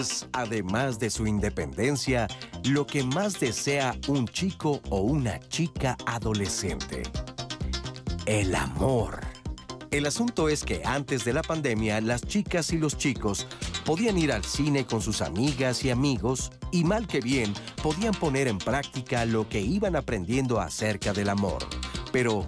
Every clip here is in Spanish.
¿qué es, además de su independencia, lo que más desea un chico o una chica adolescente? El amor. El asunto es que antes de la pandemia las chicas y los chicos podían ir al cine con sus amigas y amigos y mal que bien podían poner en práctica lo que iban aprendiendo acerca del amor. Pero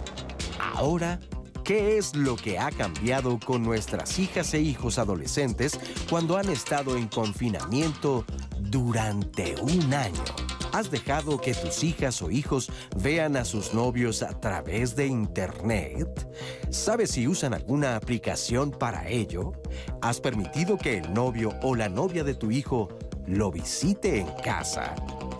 ahora, ¿qué es lo que ha cambiado con nuestras hijas e hijos adolescentes cuando han estado en confinamiento durante un año? ¿Has dejado que tus hijas o hijos vean a sus novios a través de Internet? ¿Sabes si usan alguna aplicación para ello? ¿Has permitido que el novio o la novia de tu hijo lo visite en casa?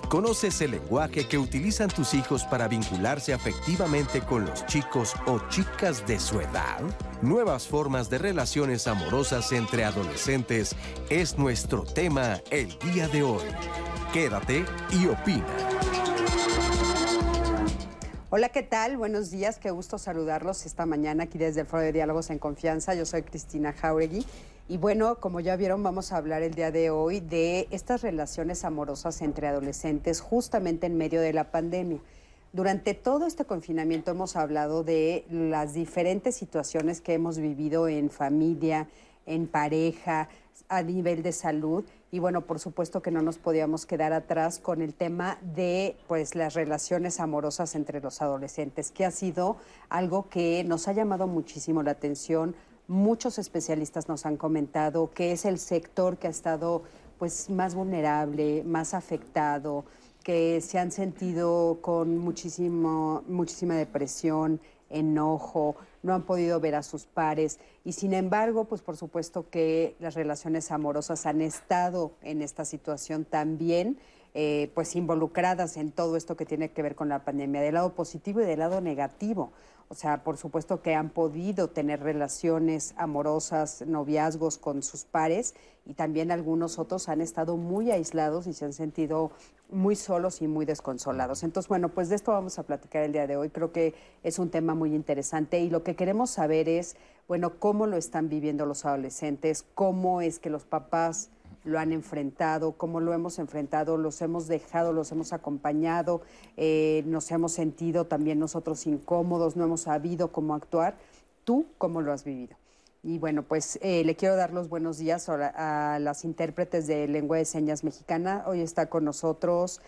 ¿Conoces el lenguaje que utilizan tus hijos para vincularse afectivamente con los chicos o chicas de su edad? Nuevas formas de relaciones amorosas entre adolescentes es nuestro tema el día de hoy. Quédate y opina. Hola, ¿qué tal? Buenos días, qué gusto saludarlos esta mañana aquí desde el Foro de Diálogos en Confianza. Yo soy Cristina Jauregui y bueno, como ya vieron, vamos a hablar el día de hoy de estas relaciones amorosas entre adolescentes justamente en medio de la pandemia. Durante todo este confinamiento hemos hablado de las diferentes situaciones que hemos vivido en familia, en pareja, a nivel de salud y bueno, por supuesto que no nos podíamos quedar atrás con el tema de pues las relaciones amorosas entre los adolescentes, que ha sido algo que nos ha llamado muchísimo la atención. Muchos especialistas nos han comentado que es el sector que ha estado pues más vulnerable, más afectado, que se han sentido con muchísimo, muchísima depresión, enojo, no han podido ver a sus pares y sin embargo, pues por supuesto que las relaciones amorosas han estado en esta situación también. Eh, pues involucradas en todo esto que tiene que ver con la pandemia, del lado positivo y del lado negativo. O sea, por supuesto que han podido tener relaciones amorosas, noviazgos con sus pares y también algunos otros han estado muy aislados y se han sentido muy solos y muy desconsolados. Entonces, bueno, pues de esto vamos a platicar el día de hoy. Creo que es un tema muy interesante y lo que queremos saber es, bueno, cómo lo están viviendo los adolescentes, cómo es que los papás lo han enfrentado, cómo lo hemos enfrentado, los hemos dejado, los hemos acompañado, eh, nos hemos sentido también nosotros incómodos, no hemos sabido cómo actuar. ¿Tú cómo lo has vivido? Y bueno, pues eh, le quiero dar los buenos días a, las intérpretes de lengua de señas mexicana. Hoy está con nosotros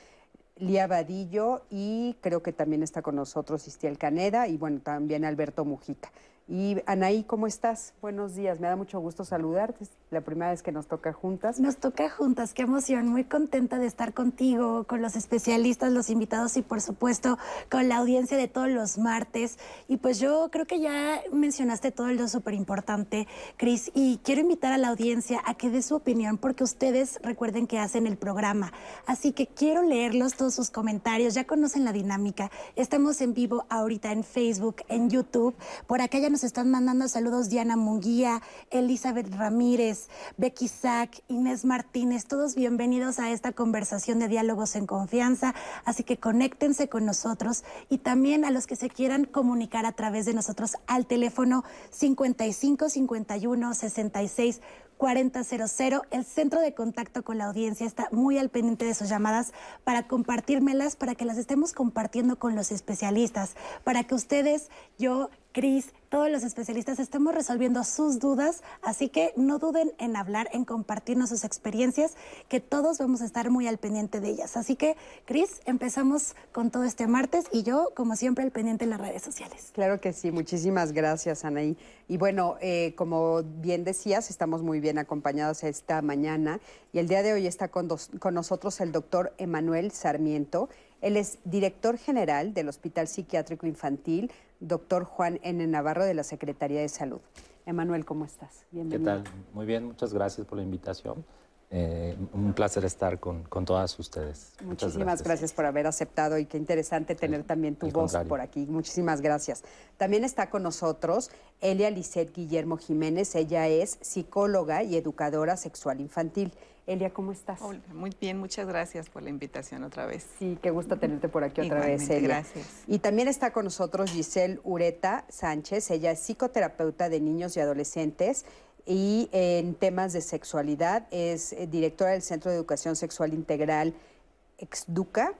Lía Vadillo y creo que también está con nosotros Istiel Caneda y bueno, también Alberto Mujica. Y Anaí, ¿cómo estás? Buenos días, me da mucho gusto saludarte. La primera vez que nos toca juntas. Nos toca juntas, qué emoción. Muy contenta de estar contigo, con los especialistas, los invitados y por supuesto con la audiencia de todos los martes. Y pues yo creo que ya mencionaste todo lo súper importante, Cris, y quiero invitar a la audiencia a que dé su opinión porque ustedes recuerden que hacen el programa. Así que quiero leerlos todos sus comentarios, ya conocen la dinámica. Estamos en vivo ahorita en Facebook, en YouTube. Por acá ya nos están mandando saludos Diana Munguía, Elizabeth Ramírez, Becky Sack, Inés Martínez, todos bienvenidos a esta conversación de diálogos en confianza, así que conéctense con nosotros y también a los que se quieran comunicar a través de nosotros al teléfono 55 51 66 4000. El centro de contacto con la audiencia está muy al pendiente de sus llamadas para compartírmelas, para que las estemos compartiendo con los especialistas, para que ustedes, yo, Cris, todos los especialistas estamos resolviendo sus dudas, así que no duden en hablar, en compartirnos sus experiencias, que todos vamos a estar muy al pendiente de ellas. Así que, Cris, empezamos con todo este martes y yo, como siempre, al pendiente en las redes sociales. Claro que sí, muchísimas gracias, Anaí. Y bueno, eh, como bien decías, estamos muy bien acompañados esta mañana y el día de hoy está con, con nosotros el doctor Emanuel Sarmiento. Él es director general del Hospital Psiquiátrico Infantil doctor Juan N. Navarro de la Secretaría de Salud. Emanuel, ¿cómo estás? Bienvenido. ¿Qué tal? Muy bien, muchas gracias por la invitación. Eh, un placer estar con, con todas ustedes. Muchísimas gracias. gracias. por haber aceptado y qué interesante tener también tu voz contrario. por aquí. Muchísimas gracias. También está con nosotros Elia Lisset Guillermo Jiménez. Ella es psicóloga y educadora sexual infantil. Elia, ¿cómo estás? Hola, muy bien, muchas gracias por la invitación otra vez. Sí, qué gusto tenerte por aquí otra Igualmente, vez, Elia. Gracias. Y también está con nosotros Giselle Ureta Sánchez, ella es psicoterapeuta de niños y adolescentes y en temas de sexualidad es eh, directora del Centro de Educación Sexual Integral Exduca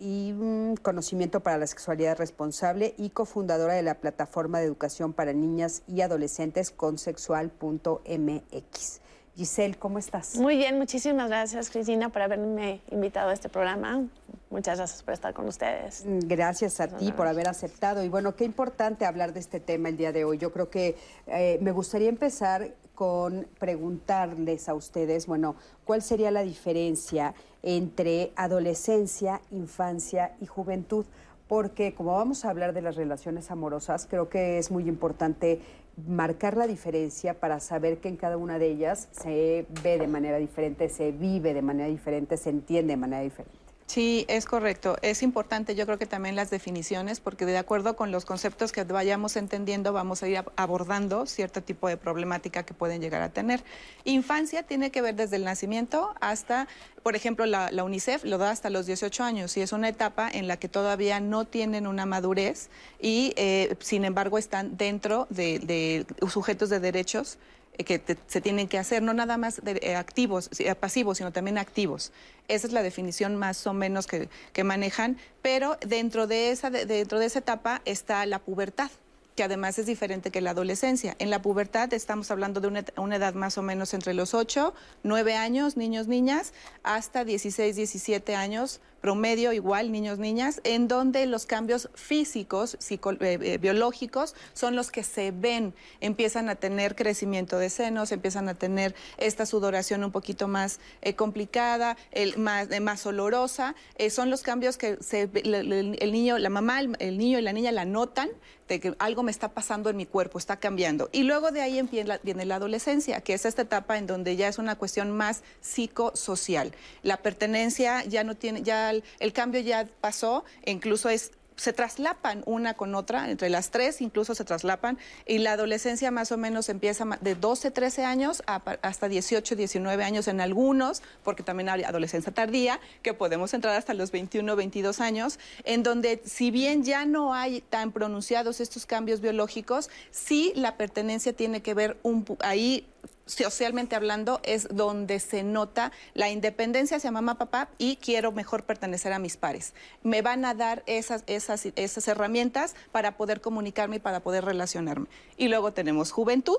y Conocimiento para la Sexualidad Responsable y cofundadora de la plataforma de educación para niñas y adolescentes consexual.mx. Giselle, ¿cómo estás? Muy bien, muchísimas gracias Cristina por haberme invitado a este programa. Muchas gracias por estar con ustedes. Mm, gracias a ti por haber aceptado. Y bueno, qué importante hablar de este tema el día de hoy. Yo creo que eh, me gustaría empezar con preguntarles a ustedes, bueno, ¿cuál sería la diferencia entre adolescencia, infancia y juventud? Porque como vamos a hablar de las relaciones amorosas, creo que es muy importante marcar la diferencia para saber que en cada una de ellas se ve de manera diferente, se vive de manera diferente, se entiende de manera diferente. Sí, es correcto. Es importante, yo creo que también las definiciones, porque de acuerdo con los conceptos que vayamos entendiendo, vamos a ir abordando cierto tipo de problemática que pueden llegar a tener. Infancia tiene que ver desde el nacimiento hasta, por ejemplo, la, UNICEF lo da hasta los 18 años y es una etapa en la que todavía no tienen una madurez y, eh, sin embargo, están dentro de sujetos de derechos eh, que se tienen que hacer, no nada más de, eh, activos, eh, pasivos, sino también activos. Esa es la definición más o menos que, que manejan, pero dentro de, esa, dentro de esa etapa está la pubertad que además es diferente que la adolescencia. En la pubertad estamos hablando de una, una, edad más o menos entre los 8, 9 años, niños, niñas, hasta 16, 17 años promedio igual, niños, niñas, en donde los cambios físicos, eh, eh, biológicos, son los que se ven, empiezan a tener crecimiento de senos, empiezan a tener esta sudoración un poquito más eh, complicada, más, más olorosa, son los cambios que se, el, niño, la mamá, el, niño y la niña la notan de que algo me está pasando en mi cuerpo, está cambiando. Y luego de ahí viene la adolescencia, que es esta etapa en donde ya es una cuestión más psicosocial. La pertenencia ya no tiene, ya el, cambio ya pasó, incluso es se traslapan una con otra, entre las tres incluso se traslapan, y la adolescencia más o menos empieza de 12, 13 años hasta 18, 19 años en algunos, porque también hay adolescencia tardía, que podemos entrar hasta los 21, 22 años, en donde si bien ya no hay tan pronunciados estos cambios biológicos, sí la pertenencia tiene que ver un, ahí socialmente hablando, es donde se nota la independencia hacia mamá, papá y quiero mejor pertenecer a mis pares. Me van a dar esas, esas, esas herramientas para poder comunicarme y para poder relacionarme. Y luego tenemos juventud,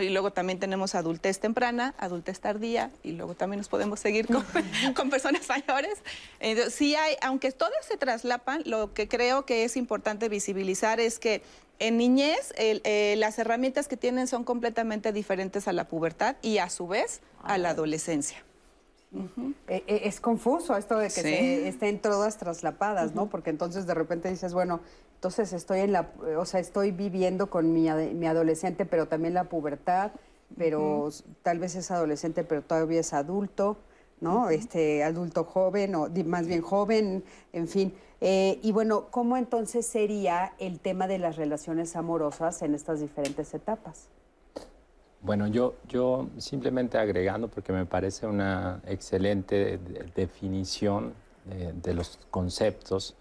y luego también tenemos adultez temprana, adultez tardía, y luego también nos podemos seguir con, con personas mayores. Sí hay, aunque todas se traslapan, lo que creo que es importante visibilizar es que en niñez eh, las herramientas que tienen son completamente diferentes a la pubertad y a su vez a la adolescencia. Eh, eh, es confuso esto de que estén todas traslapadas, ¿no? Porque entonces de repente dices, bueno, entonces estoy en la, o sea, estoy viviendo con mi, mi adolescente, pero también la pubertad, pero tal vez es adolescente, pero todavía es adulto, ¿no? Este adulto joven o más bien joven, en fin. Eh, y bueno, ¿cómo entonces sería el tema de las relaciones amorosas en estas diferentes etapas? Bueno, yo, yo simplemente agregando, porque me parece una excelente definición de, los conceptos,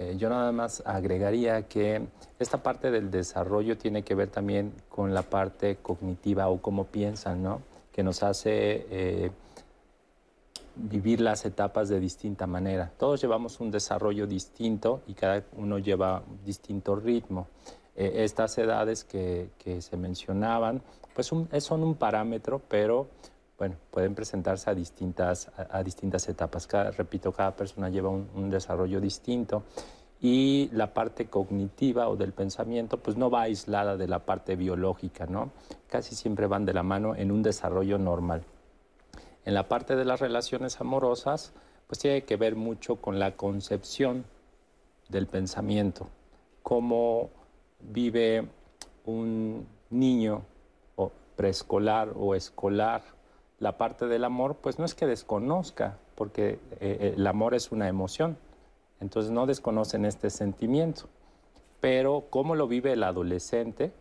eh, yo nada más agregaría que esta parte del desarrollo tiene que ver también con la parte cognitiva o cómo piensan, ¿no? Que nos hace eh, vivir las etapas de distinta manera. Todos llevamos un desarrollo distinto y cada uno lleva distinto ritmo. Eh, estas edades que, se mencionaban, pues son un parámetro, pero bueno, pueden presentarse a distintas, a, distintas etapas. repito, cada persona lleva un, un, desarrollo distinto y la parte cognitiva o del pensamiento pues no va aislada de la parte biológica, ¿no? Casi siempre van de la mano en un desarrollo normal. En la parte de las relaciones amorosas, pues tiene que ver mucho con la concepción del pensamiento, cómo vive un niño o preescolar o escolar la parte del amor, pues no es que desconozca, porque eh, eh, el amor es una emoción, entonces no desconocen este sentimiento, pero cómo lo vive el adolescente,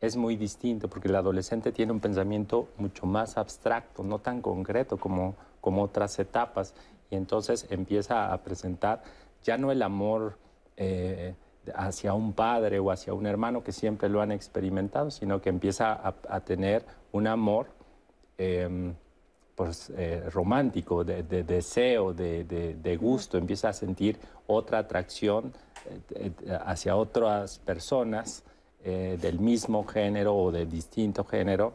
es muy distinto porque el adolescente tiene un pensamiento mucho más abstracto, no tan concreto como, como otras etapas. Y entonces empieza a presentar ya no el amor eh, hacia un padre o hacia un hermano que siempre lo han experimentado, sino que empieza a, tener un amor em, pues, eh, romántico, de, deseo, de, gusto, empieza a sentir otra atracción eh, hacia otras personas del mismo género o de distinto género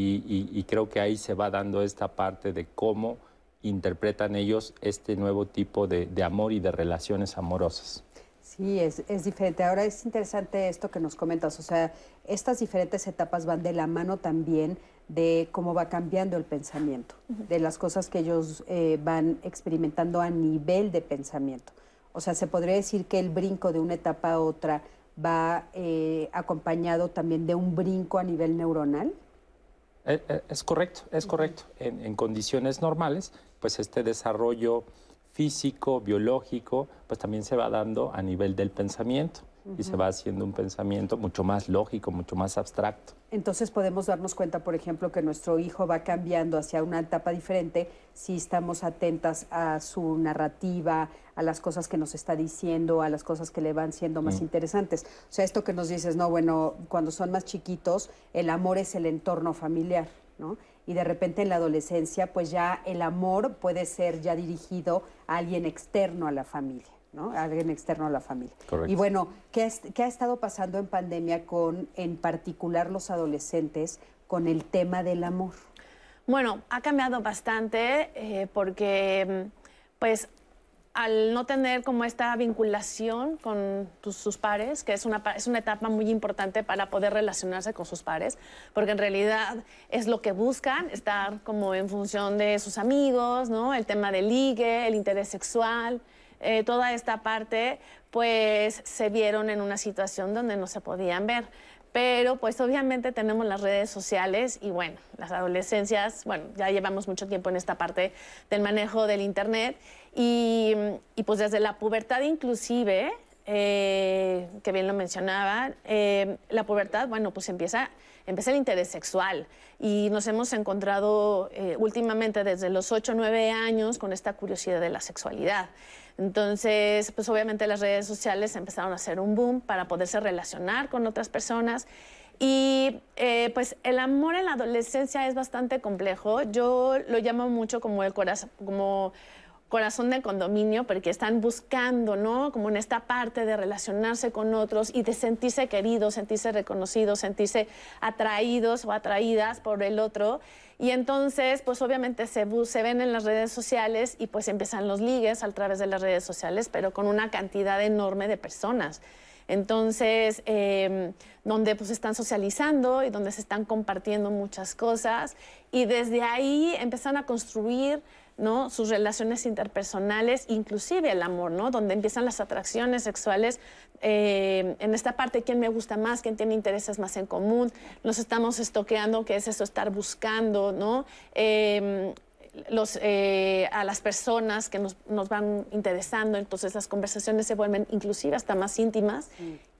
y, creo que ahí se va dando esta parte de cómo interpretan ellos este nuevo tipo de, amor y de relaciones amorosas. Sí, es, diferente. Ahora es interesante esto que nos comentas, o sea, estas diferentes etapas van de la mano también de cómo va cambiando el pensamiento, de las cosas que ellos eh, van experimentando a nivel de pensamiento. O sea, se podría decir que el brinco de una etapa a otra va eh, acompañado también de un brinco a nivel neuronal. Eh, eh, es correcto, es correcto. En, condiciones normales, pues este desarrollo físico, biológico, pues también se va dando a nivel del pensamiento y se va haciendo un pensamiento mucho más lógico, mucho más abstracto. Entonces podemos darnos cuenta, por ejemplo, que nuestro hijo va cambiando hacia una etapa diferente si estamos atentas a su narrativa, a las cosas que nos está diciendo, a las cosas que le van siendo más mm. interesantes. O sea, esto que nos dices, no, bueno, cuando son más chiquitos, el amor es el entorno familiar, ¿no? Y de repente en la adolescencia, pues ya el amor puede ser ya dirigido a alguien externo a la familia. ¿No? Alguien externo a la familia. Y bueno, ¿qué, ha estado pasando en pandemia con, en particular, los adolescentes con el tema del amor? Bueno, ha cambiado bastante eh, porque, pues, al no tener como esta vinculación con sus pares, que es una, es una etapa muy importante para poder relacionarse con sus pares, porque en realidad es lo que buscan, estar como en función de sus amigos, ¿no? El tema del ligue, el interés sexual, eh, toda esta parte, pues se vieron en una situación donde no se podían ver. Pero pues obviamente tenemos las redes sociales y bueno, las adolescencias, bueno, ya llevamos mucho tiempo en esta parte del manejo del Internet y, pues desde la pubertad inclusive, eh, que bien lo mencionaba, eh, la pubertad, bueno, pues empieza, empieza el interés sexual y nos hemos encontrado últimamente desde los 8 o 9 años con esta curiosidad de la sexualidad. Entonces, pues obviamente las redes sociales empezaron a hacer un boom para poderse relacionar con otras personas. Y eh, pues el amor en la adolescencia es bastante complejo. Yo lo llamo mucho como el corazón, como corazón de condominio, porque están buscando, ¿no? Como en esta parte de relacionarse con otros y de sentirse queridos, sentirse reconocidos, sentirse atraídos o atraídas por el otro. Y entonces, pues obviamente se, ven en las redes sociales y pues empiezan los ligues a través de las redes sociales, pero con una cantidad enorme de personas. Entonces, em, donde pues están socializando y donde se están compartiendo muchas cosas y desde ahí empiezan a construir ¿no? sus relaciones interpersonales, inclusive el amor, ¿no? donde empiezan las atracciones sexuales eh, en esta parte, quién me gusta más, quién tiene intereses más en común, nos estamos estoqueando, que es eso, estar buscando, ¿no? Em, los, eh, a las personas que nos, nos, van interesando, entonces las conversaciones se vuelven inclusive hasta más íntimas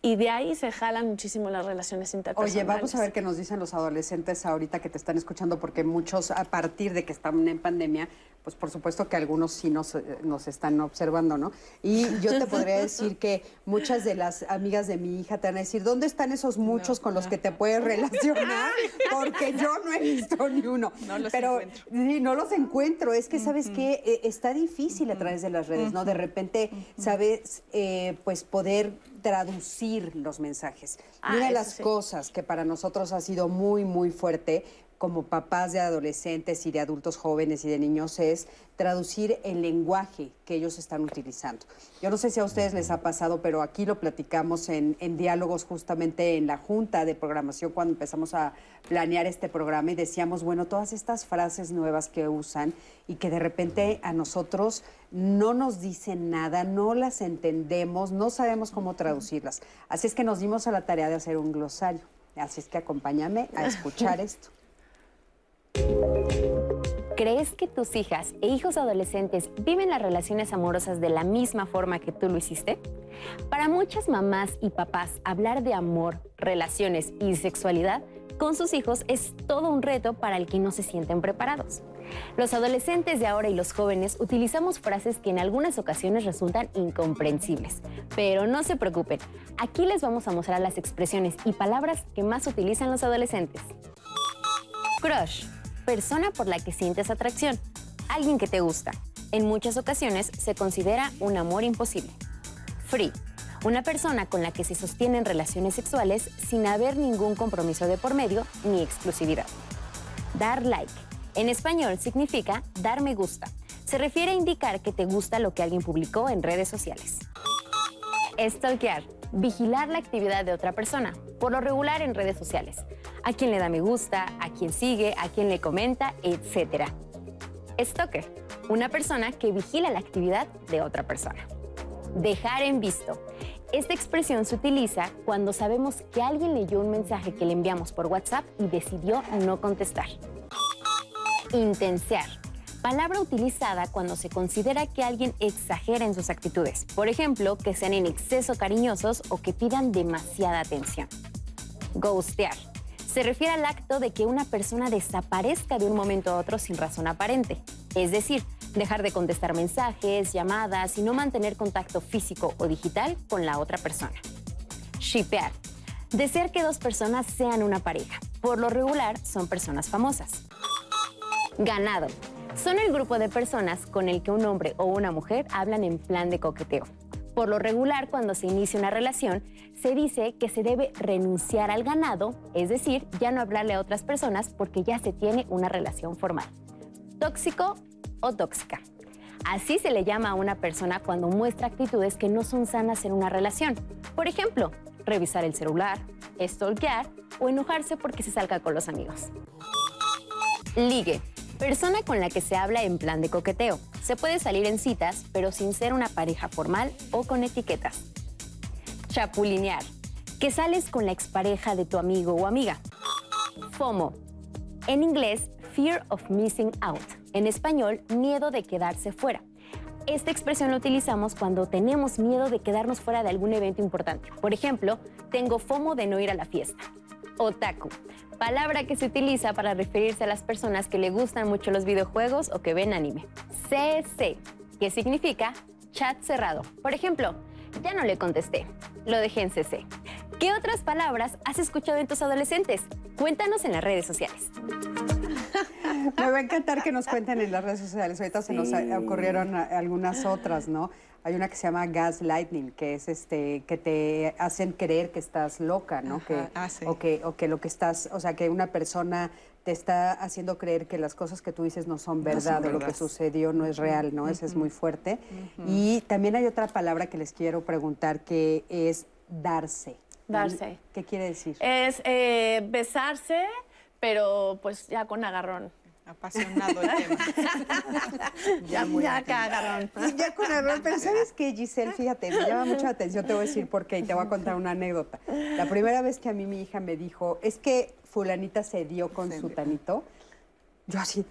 y de ahí se jalan muchísimo las relaciones interpersonales. Oye, vamos a ver qué nos dicen los adolescentes ahorita que te están escuchando, porque muchos a partir de que están en pandemia, pues por supuesto que algunos sí nos, eh, nos están observando, ¿no? Y yo te podría decir que muchas de las amigas de mi hija te van a decir, ¿dónde están esos muchos con los que te puedes relacionar? Porque yo no he visto ni uno. No los Pero, encuentro. Sí, no los encuentro. Es que, ¿sabes qué? Eh, está difícil a través de las redes, ¿no? De repente, ¿sabes? Eh, pues poder traducir los mensajes. Ah, Una de las cosas que para nosotros ha sido muy, muy fuerte como papás de adolescentes y de adultos jóvenes y de niños es traducir el lenguaje que ellos están utilizando. Yo no sé si a ustedes les ha pasado, pero aquí lo platicamos en, diálogos justamente en la junta de programación cuando empezamos a planear este programa y decíamos, bueno, todas estas frases nuevas que usan y que de repente a nosotros no nos dicen nada, no las entendemos, no sabemos cómo traducirlas. Así es que nos dimos a la tarea de hacer un glosario. Así es que acompáñame a escuchar esto. ¿Crees que tus hijas e hijos adolescentes viven las relaciones amorosas de la misma forma que tú lo hiciste? Para muchas mamás y papás, hablar de amor, relaciones y sexualidad con sus hijos es todo un reto para el que no se sienten preparados. Los adolescentes de ahora y los jóvenes utilizamos frases que en algunas ocasiones resultan incomprensibles. Pero no se preocupen, aquí les vamos a mostrar las expresiones y palabras que más utilizan los adolescentes. Crush, persona por la que sientes atracción, alguien que te gusta. En muchas ocasiones se considera un amor imposible. Free, una persona con la que se sostienen relaciones sexuales sin haber ningún compromiso de por medio ni exclusividad. Dar like, en español significa dar me gusta. Se refiere a indicar que te gusta lo que alguien publicó en redes sociales. Stalkear, vigilar la actividad de otra persona, por lo regular en redes sociales. A quién le da me gusta, a quién sigue, a quién le comenta, etc. Stalker, una persona que vigila la actividad de otra persona. Dejar en visto. Esta expresión se utiliza cuando sabemos que alguien leyó un mensaje que le enviamos por WhatsApp y decidió no contestar. Intensear. Palabra utilizada cuando se considera que alguien exagera en sus actitudes. Por ejemplo, que sean en exceso cariñosos o que pidan demasiada atención. Ghostear. Se refiere al acto de que una persona desaparezca de un momento a otro sin razón aparente. Es decir, dejar de contestar mensajes, llamadas y no mantener contacto físico o digital con la otra persona. Shipear. Desear que dos personas sean una pareja. Por lo regular, son personas famosas. Ganado. Son el grupo de personas con el que un hombre o una mujer hablan en plan de coqueteo. Por lo regular, cuando se inicia una relación, se dice que se debe renunciar al ganado, es decir, ya no hablarle a otras personas porque ya se tiene una relación formal. Tóxico o tóxica. Así se le llama a una persona cuando muestra actitudes que no son sanas en una relación. Por ejemplo, revisar el celular, stalkear o enojarse porque se salga con los amigos. Ligue. Persona con la que se habla en plan de coqueteo. Se puede salir en citas, pero sin ser una pareja formal o con etiquetas. Chapulinear. Que sales con la expareja de tu amigo o amiga. FOMO. En inglés, Fear of Missing Out. En español, miedo de quedarse fuera. Esta expresión la utilizamos cuando tenemos miedo de quedarnos fuera de algún evento importante. Por ejemplo, tengo FOMO de no ir a la fiesta. Otaku, palabra que se utiliza para referirse a las personas que le gustan mucho los videojuegos o que ven anime. CC, que significa chat cerrado. Por ejemplo, ya no le contesté, lo dejé en CC. ¿Qué otras palabras has escuchado en tus adolescentes? Cuéntanos en las redes sociales. Me va a encantar que nos cuenten en las redes sociales. Ahorita se nos ocurrieron algunas otras, ¿no? Hay una que se llama gaslighting, que es este que te hacen creer que estás loca, ¿no? que, ah, sí. o que o que lo que estás, o sea, que una persona te está haciendo creer que las cosas que tú dices no son verdad o lo que sucedió no es real, ¿no? Ese es muy fuerte. Y también hay otra palabra que les quiero preguntar que es darse. Darse. ¿Qué quiere decir? Es eh, besarse, pero pues ya con agarrón. Apasionado el tema. Ya, ya que agarrón. Y ya con error, pero ¿sabes qué, Giselle? Fíjate, me llama mucho la atención, te voy a decir por qué y te voy a contar una anécdota. La primera vez que a mí mi hija me dijo, es que fulanita se dio con su tanito, yo así,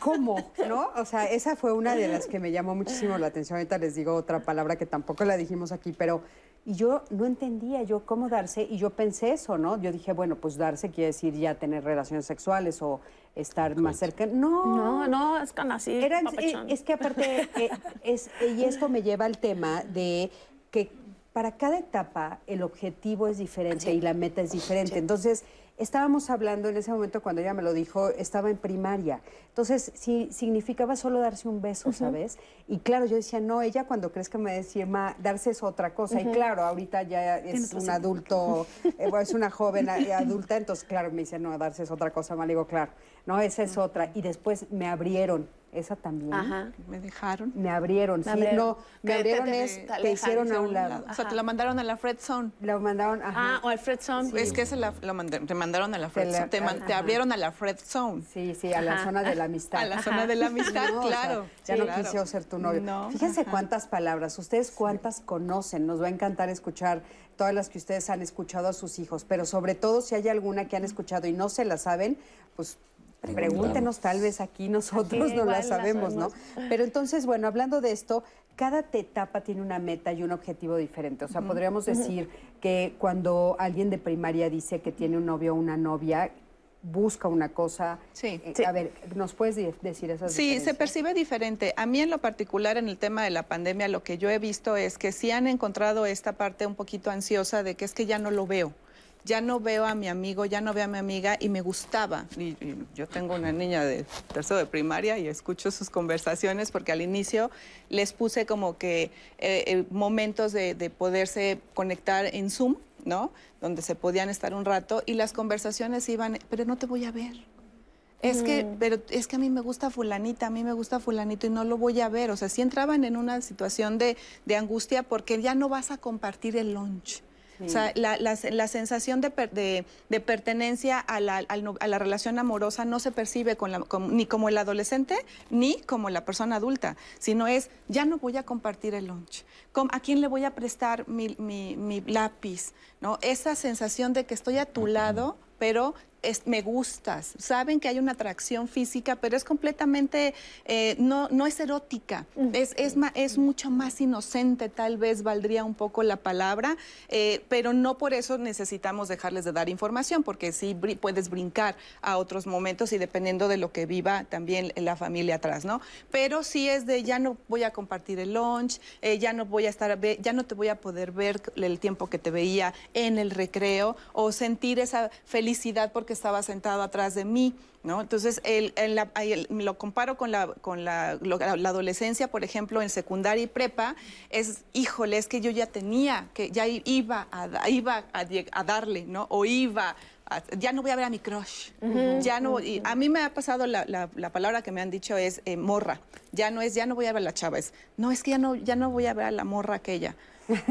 ¿cómo? ¿No? O sea, esa fue una de las que me llamó muchísimo la atención. Ahorita les digo otra palabra que tampoco la dijimos aquí, pero... Y yo no entendía yo cómo darse, y yo pensé eso, ¿no? Yo dije, bueno, pues darse quiere decir ya tener relaciones sexuales o estar más cerca. No, No, no, es con así. era, eh, es que aparte, eh, es, y esto me lleva al tema de que para cada etapa el objetivo es diferente y la meta es diferente. Entonces, estábamos hablando en ese momento cuando ella me lo dijo, estaba en primaria. Entonces, sí, significaba solo darse un beso, ¿sabes? Y claro, yo decía, no, ella cuando crezca me decía, ma, darse es otra cosa. Y claro, ahorita ya es un adulto, eh, bueno, es una joven eh, adulta, entonces, claro, me dice, no, darse es otra cosa. Me digo, claro, no, esa es otra. Y después me abrieron, esa también. Ajá. Me dejaron. Me abrieron, sí, abrieron. no, me Que abrieron te- es, te hicieron a un lado. O sea, te la mandaron a la Fred Zone. La mandaron, ajá. Ah, o el Fred Zone. Es que se la, la manda- te mandaron a la Fred Zone. Te, man- abrieron a la Fred Zone. Sí, sí, a la Ajá. zona de la amistad. A la zona de la amistad, No, o sea, claro. ya Sí, no claro. quise ser tu novio. No, Fíjense ajá. cuántas palabras, ustedes cuántas conocen. Nos va a encantar escuchar todas las que ustedes han escuchado a sus hijos, pero sobre todo si hay alguna que han escuchado y no se la saben, pues pregúntenos tal vez aquí nosotros no la sabemos, ¿no? Pero entonces, bueno, hablando de esto, cada etapa tiene una meta y un objetivo diferente. O sea, podríamos decir que cuando alguien de primaria dice que tiene un novio o una novia, busca una cosa. Sí. Eh, A ver, ¿nos puedes decir esas Sí, se percibe diferente. A mí en lo particular en el tema de la pandemia lo que yo he visto es que sí han encontrado esta parte un poquito ansiosa de que es que ya no lo veo. Ya no veo a mi amigo, ya no veo a mi amiga y me gustaba. Y, y yo tengo una niña de tercero de primaria y escucho sus conversaciones porque al inicio les puse como que eh, eh, momentos de, de poderse conectar en Zoom, ¿no? Donde se podían estar un rato y las conversaciones iban, pero no te voy a ver. Es que, pero es que a mí me gusta fulanita, a mí me gusta fulanito y no lo voy a ver. O sea, sí entraban en una situación de, de angustia porque ya no vas a compartir el lunch. O sea, la, la- la sensación de, per- de- de pertenencia a la, a la relación amorosa no se percibe con ni como el adolescente ni como la persona adulta, sino es, ya no voy a compartir el lunch. ¿Cómo- ¿A quién le voy a prestar mi, mi- mi lápiz? ¿No? Esa sensación de que estoy a tu lado, pero es- me gustas. Saben que hay una atracción física, pero es completamente, eh, no, no es erótica, es, es, ma- es mucho más inocente, tal vez valdría un poco la palabra, eh, pero no por eso necesitamos dejarles de dar información, porque sí puedes brincar a otros momentos y dependiendo de lo que viva también la familia atrás, ¿no? Pero sí es de ya no voy a compartir el lunch, eh, ya no voy a estar, ya no te voy a poder ver el tiempo que te veía en el recreo o sentir esa felicidad porque estaba sentado atrás de mí. ¿No? Entonces, el- en la- ahí el- lo comparo con, la, con la, lo- la adolescencia, por ejemplo, en secundaria y prepa, es, híjole, es que yo ya tenía, que ya iba a, iba a, a darle, ¿no? O iba, ya no voy a ver a mi crush, ya no, y a mí me ha pasado, la, la- la palabra que me han dicho es eh, morra, ya no es, ya no voy a ver a la chava, es, no, es que ya no, ya no voy a ver a la morra aquella.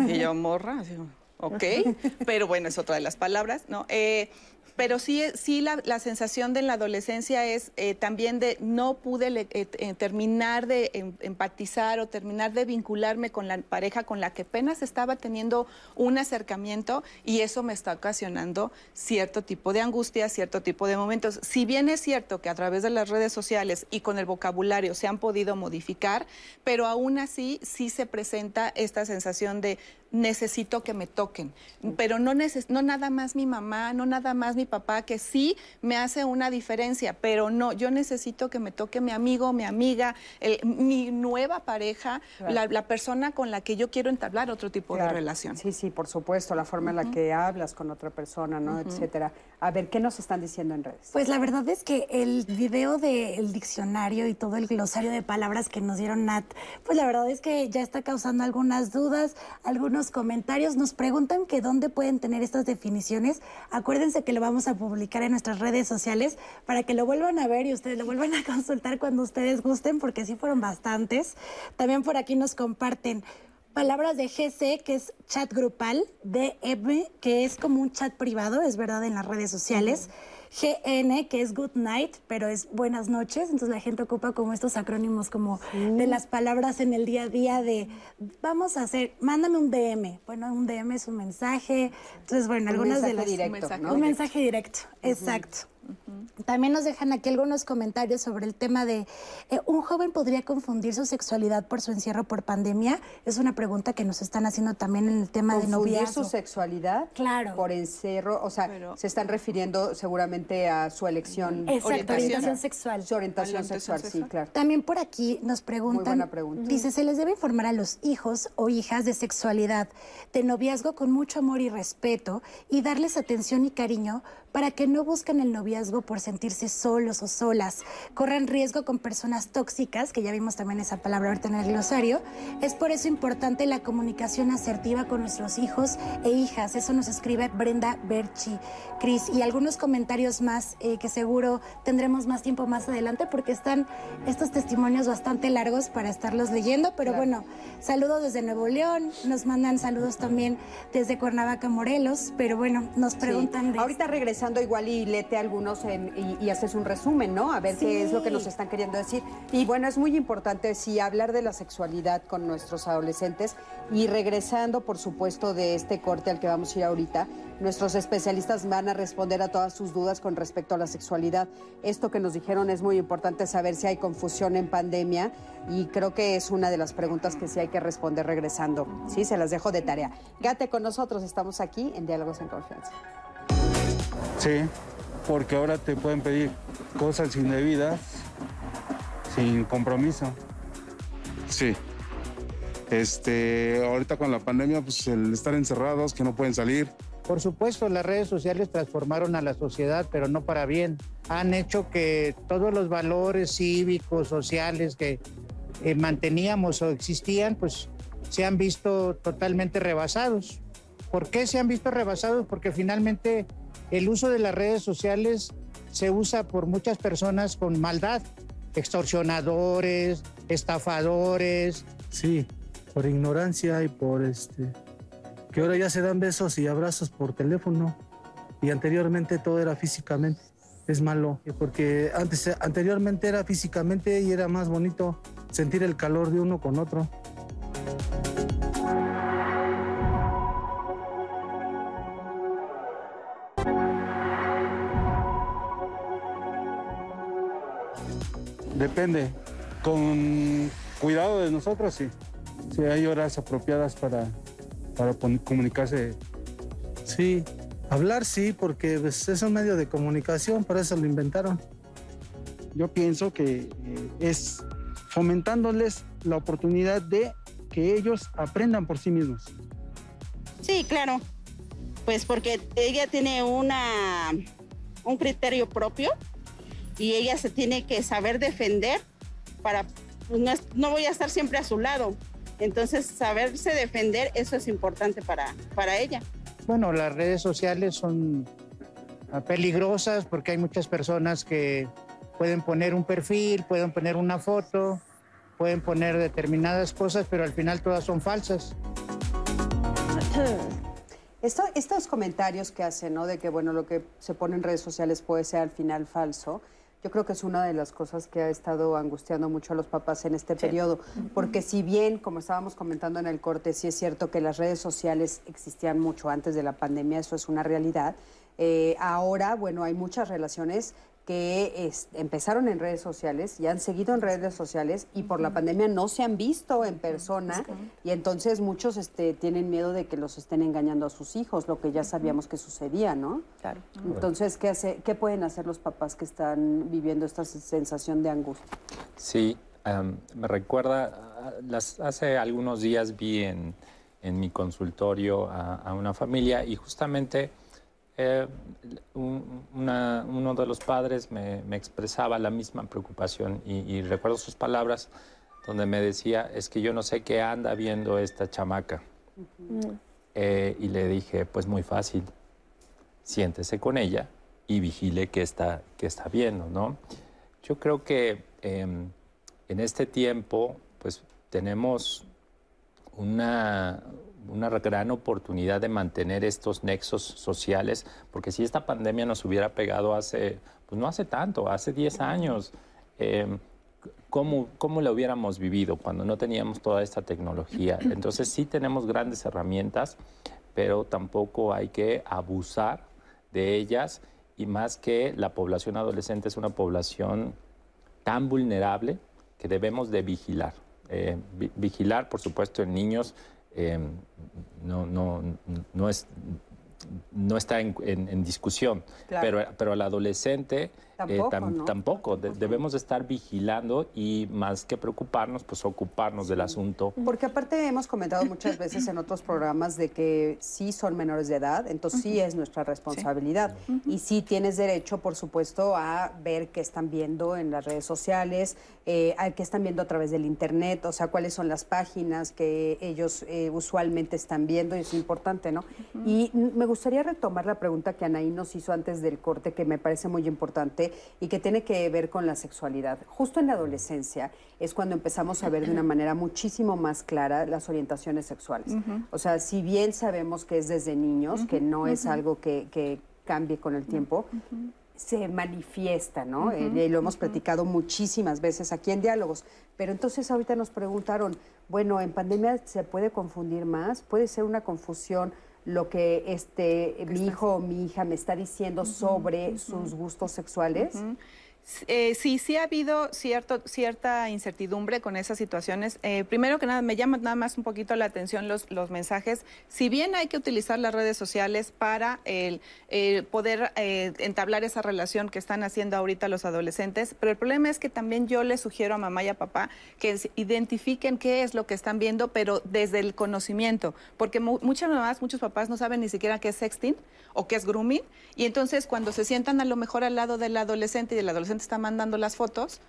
Y yo, morra, así, ok, pero bueno, es otra de las palabras, ¿no? Eh, pero sí, sí la, la sensación de la adolescencia es eh, también de no pude le- eh, eh, terminar de em- empatizar o terminar de vincularme con la pareja con la que apenas estaba teniendo un acercamiento y eso me está ocasionando cierto tipo de angustia, cierto tipo de momentos. Si bien es cierto que a través de las redes sociales y con el vocabulario se han podido modificar, pero aún así sí se presenta esta sensación de necesito que me toquen, pero no, neces- no nada más mi mamá, no nada más mi papá, que sí me hace una diferencia, pero no, yo necesito que me toque mi amigo, mi amiga, el- mi nueva pareja, Claro. la, la persona con la que yo quiero entablar otro tipo Claro. de relación. Sí, sí, por supuesto, la forma en la que hablas con otra persona, ¿no? Etcétera. A ver, ¿qué nos están diciendo en redes? Pues la verdad es que el video del diccionario y todo el glosario de palabras que nos dieron Nat, pues la verdad es que ya está causando algunas dudas, algunos comentarios. Nos preguntan que dónde pueden tener estas definiciones. Acuérdense que lo vamos a publicar en nuestras redes sociales para que lo vuelvan a ver y ustedes lo vuelvan a consultar cuando ustedes gusten, porque sí fueron bastantes. También por aquí nos comparten palabras de GC, que es chat grupal, DM, que es como un chat privado, es verdad, en las redes sociales. GN, que es good night, pero es buenas noches. Entonces la gente ocupa como estos acrónimos como de las palabras en el día a día de vamos a hacer, mándame un DM. Bueno, un DM es un mensaje. Entonces, bueno, Un algunas de las... directo, Un mensaje ¿no? Un mensaje directo, exacto. También nos dejan aquí algunos comentarios sobre el tema de eh, un joven podría confundir su sexualidad por su encierro por pandemia. Es una pregunta que nos están haciendo también en el tema de Confundir noviazgo. su sexualidad Claro. por encerro, o sea, Pero- se están refiriendo seguramente a su elección. Exacto, Orientación. orientación sexual. Su orientación sexual, sí, claro. También por aquí nos preguntan. buena pregunta. Dice, se les debe informar a los hijos o hijas de sexualidad, de noviazgo con mucho amor y respeto y darles atención y cariño para que no busquen el noviazgo por sentirse solos o solas, corran riesgo con personas tóxicas, que ya vimos también esa palabra ahorita en el glosario. Es por eso importante la comunicación asertiva con nuestros hijos e hijas. Eso nos escribe Brenda Berchi, Cris, y algunos comentarios más eh, que seguro tendremos más tiempo más adelante porque están estos testimonios bastante largos para estarlos leyendo, pero bueno, saludos desde Nuevo León, nos mandan saludos también desde Cuernavaca, Morelos, pero bueno, nos Sí. preguntan de... Ahorita regresando igual y lete algunos en- y, y haces un resumen, ¿no? A ver qué es lo que nos están queriendo decir. Y bueno, es muy importante sí hablar de la sexualidad con nuestros adolescentes y regresando, por supuesto, de este corte al que vamos a ir ahorita, nuestros especialistas van a responder a todas sus dudas con respecto a la sexualidad. Esto que nos dijeron es muy importante saber si hay confusión en pandemia y creo que es una de las preguntas que sí hay que responder regresando. Sí, se las dejo de tarea. Gate con nosotros, estamos aquí en Diálogos en Confianza. Sí, porque ahora te pueden pedir cosas indebidas sin compromiso. Sí. Este, ahorita con la pandemia, pues el estar encerrados, que no pueden salir. Por supuesto, las redes sociales transformaron a la sociedad, pero no para bien. Han hecho que todos los valores cívicos, sociales que eh, manteníamos o existían, pues se han visto totalmente rebasados. ¿Por qué se han visto rebasados? Porque finalmente el uso de las redes sociales se usa por muchas personas con maldad, extorsionadores, estafadores. Sí, por ignorancia y por este que ahora ya se dan besos y abrazos por teléfono y anteriormente todo era físicamente. Es malo, porque antes anteriormente era físicamente y era más bonito sentir el calor de uno con otro. Depende. Con cuidado de nosotros, sí. Sí, hay horas apropiadas para, para comunicarse. Sí, hablar sí, porque pues, es un medio de comunicación, por eso lo inventaron. Yo pienso que eh, es fomentándoles la oportunidad de que ellos aprendan por sí mismos. Sí, claro. Pues porque ella tiene una un criterio propio y ella se tiene que saber defender para pues, no, no, voy a estar siempre a su lado. Entonces, saberse defender, eso es importante para, para ella. Bueno, las redes sociales son ah, peligrosas porque hay muchas personas que pueden poner un perfil, pueden poner una foto, pueden poner determinadas cosas, pero al final todas son falsas. Esto, estos comentarios que hacen, ¿no? De que, bueno, lo que se pone en redes sociales puede ser al final falso. Yo creo que es una de las cosas que ha estado angustiando mucho a los papás en este periodo, porque si bien, como estábamos comentando en el corte, sí es cierto que las redes sociales existían mucho antes de la pandemia, eso es una realidad. Eh, ahora, bueno, hay muchas relaciones que empezaron en redes sociales y han seguido en redes sociales y por la pandemia no se han visto en persona y entonces muchos este, tienen miedo de que los estén engañando a sus hijos, lo que ya sabíamos que sucedía, ¿no? Claro. Entonces, ¿qué, hace, ¿qué pueden hacer los papás que están viviendo esta sensación de angustia? Sí, me recuerda, las, hace algunos días vi en, en mi consultorio a, a una familia y justamente eh, uno de los padres me, expresaba la misma preocupación y, recuerdo sus palabras donde me decía, es que yo no sé qué anda viendo esta chamaca. Eh, y le dije, pues muy fácil, siéntese con ella y vigile qué está, qué está viendo, ¿no? Yo creo que em, en este tiempo, pues tenemos una, una gran oportunidad de mantener estos nexos sociales, porque si esta pandemia nos hubiera pegado hace, pues no hace tanto, hace 10 años, eh, ¿cómo, ¿cómo la hubiéramos vivido cuando no teníamos toda esta tecnología? Entonces sí tenemos grandes herramientas, pero tampoco hay que abusar de ellas y más que la población adolescente es una población tan vulnerable que debemos de vigilar. Eh, vigilar, por supuesto, en niños Em, no, no, no, es, no está en, discusión, pero, pero el adolescente Tampoco, eh, debemos estar vigilando y más que preocuparnos, pues ocuparnos del asunto. Porque aparte hemos comentado muchas veces en otros programas de que sí son menores de edad, entonces sí es nuestra responsabilidad. Y sí tienes derecho, por supuesto, a ver qué están viendo en las redes sociales, eh, qué están viendo a través del Internet, o sea, cuáles son las páginas que ellos eh, usualmente están viendo, y es importante, ¿no? Y me gustaría retomar la pregunta que Anaí nos hizo antes del corte, que me parece muy importante y que tiene que ver con la sexualidad. Justo en la adolescencia es cuando empezamos a ver de una manera muchísimo más clara las orientaciones sexuales. O sea, si bien sabemos que es desde niños, que no es algo que, cambie con el tiempo, se manifiesta, ¿no? Eh, y lo hemos platicado muchísimas veces aquí en diálogos. Pero entonces ahorita nos preguntaron, bueno, ¿en pandemia se puede confundir más? ¿Puede ser una confusión lo que este mi hijo o mi hija me está diciendo sobre sus gustos sexuales? Eh, sí, sí ha habido cierto, cierta incertidumbre con esas situaciones. Eh, primero que nada, me llama nada más un poquito la atención los, los mensajes. Si bien hay que utilizar las redes sociales para el, eh, poder eh, entablar esa relación que están haciendo ahorita los adolescentes, pero el problema es que también yo les sugiero a mamá y a papá que identifiquen qué es lo que están viendo, pero desde el conocimiento, porque mu- muchas mamás, muchos papás no saben ni siquiera qué es sexting o qué es grooming, y entonces cuando se sientan a lo mejor al lado del adolescente y el adolescente está mandando las fotos,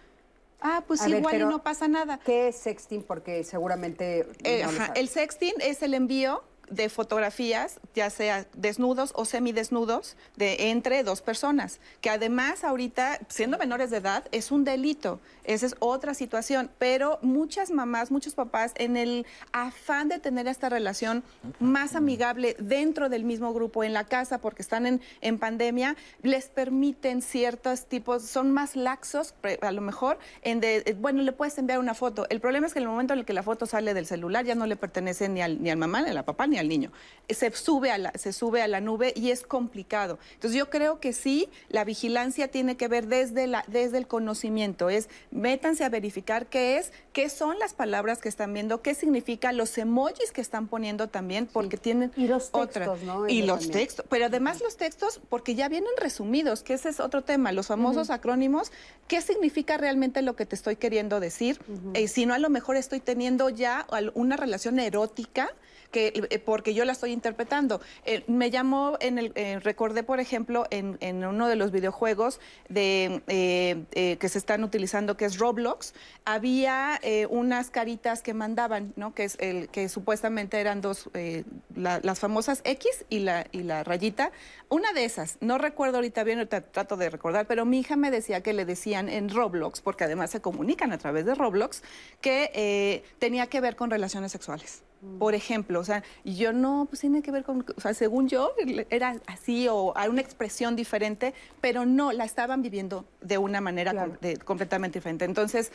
ah, pues A ver, igual y no pasa nada. ¿Qué es sexting? Porque seguramente... Eh, no ajá, el sexting es el envío de fotografías, ya sea desnudos o semidesnudos, de entre dos personas, que además ahorita, siendo menores de edad, es un delito. Esa es otra situación. Pero muchas mamás, muchos papás, en el afán de tener esta relación más amigable dentro del mismo grupo, en la casa, porque están en, en pandemia, les permiten ciertos tipos, son más laxos, a lo mejor, en de, eh, bueno, le puedes enviar una foto. El problema es que en el momento en el que la foto sale del celular ya no le pertenece ni al, ni al mamá, ni al papá, ni al niño. Se sube, a la, se sube a la nube y es complicado. Entonces yo creo que sí, la vigilancia tiene que ver desde, la, desde el conocimiento, es métanse a verificar qué es, qué son las palabras que están viendo, qué significa los emojis que están poniendo también, porque tienen Y los otra. textos, ¿no? Y los también. textos, pero además los textos, porque ya vienen resumidos, que ese es otro tema, los famosos acrónimos, ¿qué significa realmente lo que te estoy queriendo decir? Eh, si no, a lo mejor estoy teniendo ya una relación erótica que, eh, porque yo la estoy interpretando. Eh, me llamó, en el, eh, recordé, por ejemplo, en, en uno de los videojuegos de, que se están utilizando, que es Roblox, había unas caritas que mandaban, ¿no? que, es el, que supuestamente eran dos, la- las famosas X y la, y la rayita. Una de esas, no recuerdo ahorita bien, trato de recordar, pero mi hija me decía que le decían en Roblox, porque además se comunican a través de Roblox, que tenía que ver con relaciones sexuales. Por ejemplo, o sea, y yo no, pues tiene que ver con, o sea, según yo, era así o hay una expresión diferente, pero no, la estaban viviendo de una manera com- de- completamente diferente. Entonces,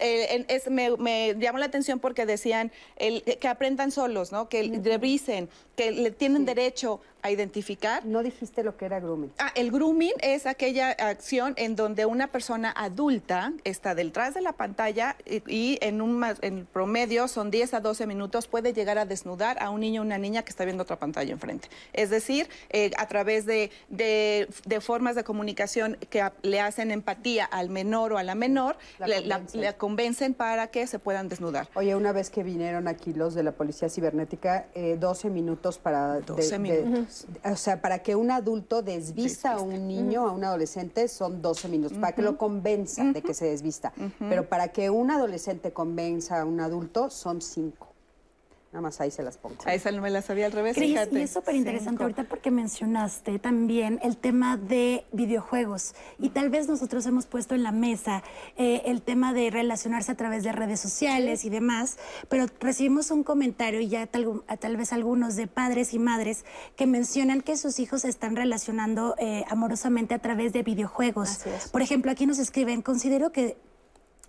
eh, es- me, me llamó la atención porque decían el- que aprendan solos, ¿no? Que revisen, que le tienen derecho a identificar. No dijiste lo que era grooming. Ah, el grooming es aquella acción en donde una persona adulta está detrás de la pantalla y, y en un en promedio son 10 a 12 minutos puede llegar a desnudar a un niño o una niña que está viendo otra pantalla enfrente. Es decir, eh, a través de, de- de formas de comunicación que a- le hacen empatía al menor o a la menor, La le, la- convencen. le convencen para que se puedan desnudar. Oye, una vez que vinieron aquí los de la Policía Cibernética, eh, 12 minutos para... de- 12 de- minutos. o sea, para que un adulto desvista a un niño, a un adolescente, son 12 minutos. Para que lo convenza de que se desvista. Pero para que un adolescente convenza a un adulto, son 5. Nada más ahí se las pongo. A esa no me la sabía al revés, Cris, fíjate. y es súper interesante ahorita porque mencionaste también el tema de videojuegos y tal vez nosotros hemos puesto en la mesa eh, el tema de relacionarse a través de redes sociales y demás, pero recibimos un comentario y ya tal, tal vez algunos de padres y madres que mencionan que sus hijos se están relacionando eh, amorosamente a través de videojuegos. Por ejemplo, aquí nos escriben, considero que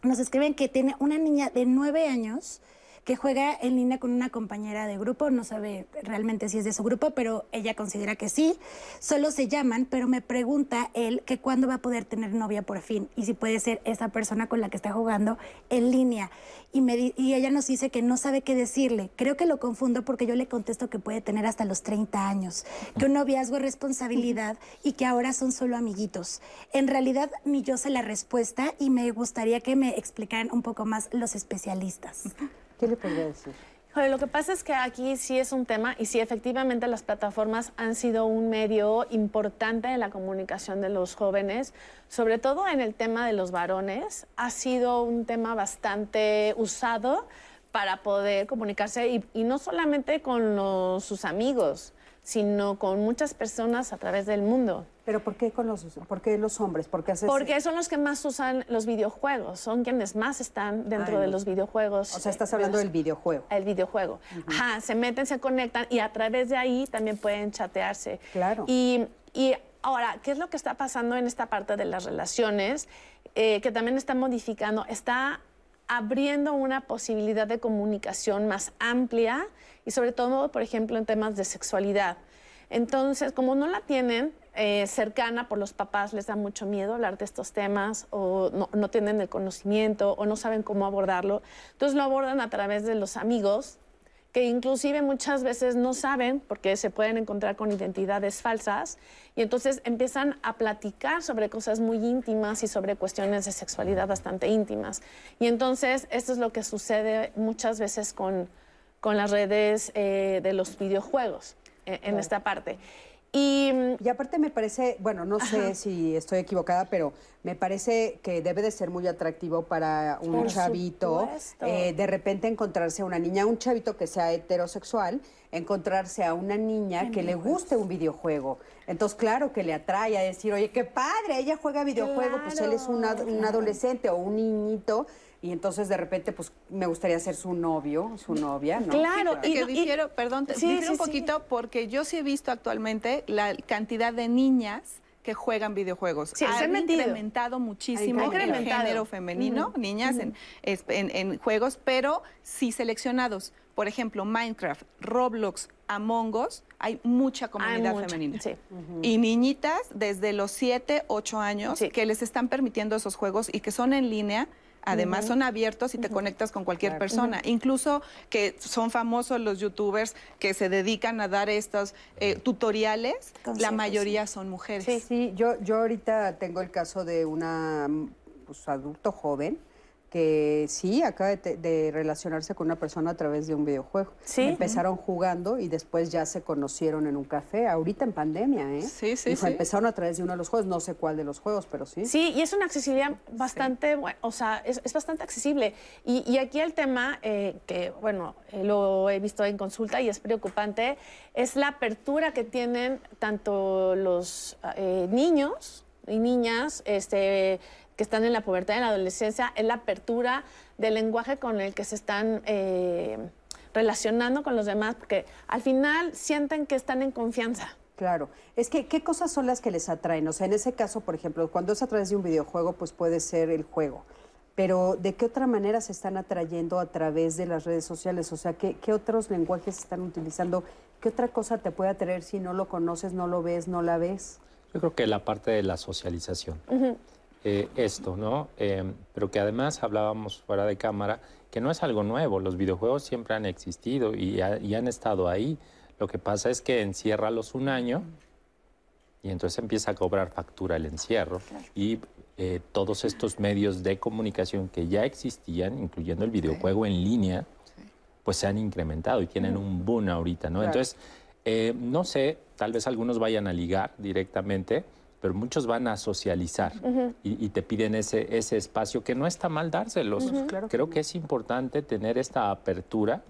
nos escriben que tiene una niña de nueve años que juega en línea con una compañera de grupo, no sabe realmente si es de su grupo, pero ella considera que sí. Solo se llaman, pero me pregunta él que cuándo va a poder tener novia por fin y si puede ser esa persona con la que está jugando en línea. Y, me y ella nos dice que no sabe qué decirle. Creo que lo confundo porque yo le contesto que puede tener hasta los 30 años, que un noviazgo es responsabilidad y que ahora son solo amiguitos. En realidad ni yo sé la respuesta y me gustaría que me explicaran un poco más los especialistas. ¿Qué le podría decir? Lo que pasa es que aquí sí es un tema y sí efectivamente las plataformas han sido un medio importante en la comunicación de los jóvenes, sobre todo en el tema de los varones, ha sido un tema bastante usado para poder comunicarse y, no solamente con sus amigos, sino con muchas personas a través del mundo. ¿Pero por qué con los, por qué los hombres? ¿Por qué haces Porque son los que más usan los videojuegos, son quienes más están dentro Ay, de los videojuegos. O sea, estás eh, hablando de del videojuego. el videojuego. Ajá, se meten, se conectan y a través de ahí también pueden chatearse. Claro. Y, y ahora, ¿qué es lo que está pasando en esta parte de las relaciones? Eh, que también está modificando, está abriendo una posibilidad de comunicación más amplia y sobre todo, por ejemplo, en temas de sexualidad. Entonces, como no la tienen eh, cercana por los papás, les da mucho miedo hablar de estos temas o no, tienen el conocimiento o no saben cómo abordarlo. Entonces lo abordan a través de los amigos que inclusive muchas veces no saben porque se pueden encontrar con identidades falsas y entonces empiezan a platicar sobre cosas muy íntimas y sobre cuestiones de sexualidad bastante íntimas. Y entonces esto es lo que sucede muchas veces con, con las redes eh, de los videojuegos en Claro. esta parte. Y, Y aparte me parece, bueno, no sé Ajá. si estoy equivocada, pero me parece que debe de ser muy atractivo para un Por chavito eh, de repente encontrarse a una niña, un chavito que sea heterosexual, encontrarse a una niña que le guste un videojuego. Entonces, claro que le atrae a decir, oye, qué padre, ella juega videojuego, pues él es un, ad- un adolescente o un niñito. Y entonces de repente, pues me gustaría ser su novio, su novia, ¿no? Claro, que difiero, perdón, te- Sí, difiero sí, un sí. poquito porque yo sí he visto actualmente la cantidad de niñas que juegan videojuegos. Sí, se ha ha metido. incrementado muchísimo el género femenino, niñas en, en- en juegos, pero sí seleccionados. Por ejemplo, Minecraft, Roblox, Among Us, hay mucha comunidad mucha, femenina. sí. Y niñitas desde los 7, 8 años Sí. que les están permitiendo esos juegos y que son en línea. Además son abiertos y te conectas con cualquier Claro. persona. Incluso que son famosos los youtubers que se dedican a dar estos eh, tutoriales, la mayoría son mujeres. Sí, sí, yo, yo ahorita tengo el caso de una pues, adulto joven que sí acaba de, te- de relacionarse con una persona a través de un videojuego. Sí. Empezaron jugando y después ya se conocieron en un café, ahorita en pandemia, ¿eh? Sí, sí, Y fue- sí. Empezaron a través de uno de los juegos, no sé cuál de los juegos, pero sí. Sí, y es una accesibilidad bastante, buena, o sea, es, es bastante accesible. Y, y aquí el tema, eh, que bueno, eh, lo he visto en consulta y es preocupante, es la apertura que tienen tanto los eh, niños y niñas este, que están en la pubertad y en la adolescencia, es la apertura del lenguaje con el que se están... eh, relacionando con los demás, porque al final sienten que están en confianza. Claro, es que ¿qué cosas son las que les atraen? O sea, en ese caso, por ejemplo, cuando es a través de un videojuego, pues puede ser el juego. Pero ¿de qué otra manera se están atrayendo a través de las redes sociales? O sea, ¿qué, qué otros lenguajes están utilizando? ¿Qué otra cosa te puede atraer si no lo conoces, no lo ves, no la ves? Yo creo que la parte de la socialización. Eh, esto, ¿no? Eh, pero que además hablábamos fuera de cámara, que no es algo nuevo, los videojuegos siempre han existido y, ha- y han estado ahí. Lo que pasa es que enciérralos un año y entonces empieza a cobrar factura el encierro y eh, todos estos medios de comunicación que ya existían, incluyendo el videojuego en línea, pues se han incrementado y tienen un boom ahorita, ¿no? Claro. Entonces, eh, no sé, tal vez algunos vayan a ligar directamente, pero muchos van a socializar y, y te piden ese, ese espacio que no está mal dárselos. Creo que es importante tener esta apertura,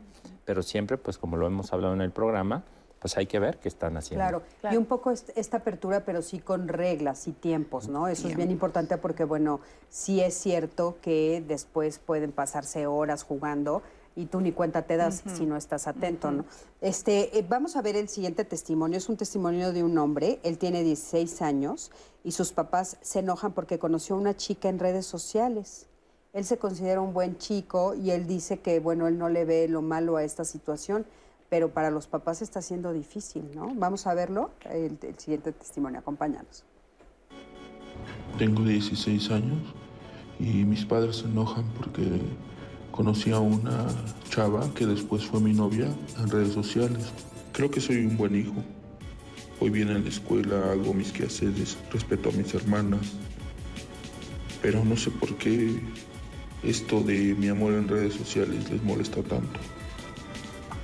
pero siempre, pues como lo hemos hablado en el programa, pues hay que ver qué están haciendo. Claro, y un poco est- esta apertura, pero sí con reglas y tiempos, ¿no? Eso es bien importante porque, bueno, sí es cierto que después pueden pasarse horas jugando y tú ni cuenta te das si no estás atento, ¿no? Este, eh, vamos a ver el siguiente testimonio. Es un testimonio de un hombre, él tiene 16 años y sus papás se enojan porque conoció a una chica en redes sociales. Él se considera un buen chico y él dice que, bueno, él no le ve lo malo a esta situación, pero para los papás está siendo difícil, ¿no? Vamos a verlo, el, el siguiente testimonio, acompáñanos. Tengo 16 años y mis padres se enojan porque conocí a una chava que después fue mi novia en redes sociales. Creo que soy un buen hijo. Voy bien en la escuela, hago mis quehaceres, respeto a mis hermanas. Pero no sé por qué esto de mi amor en redes sociales les molesta tanto.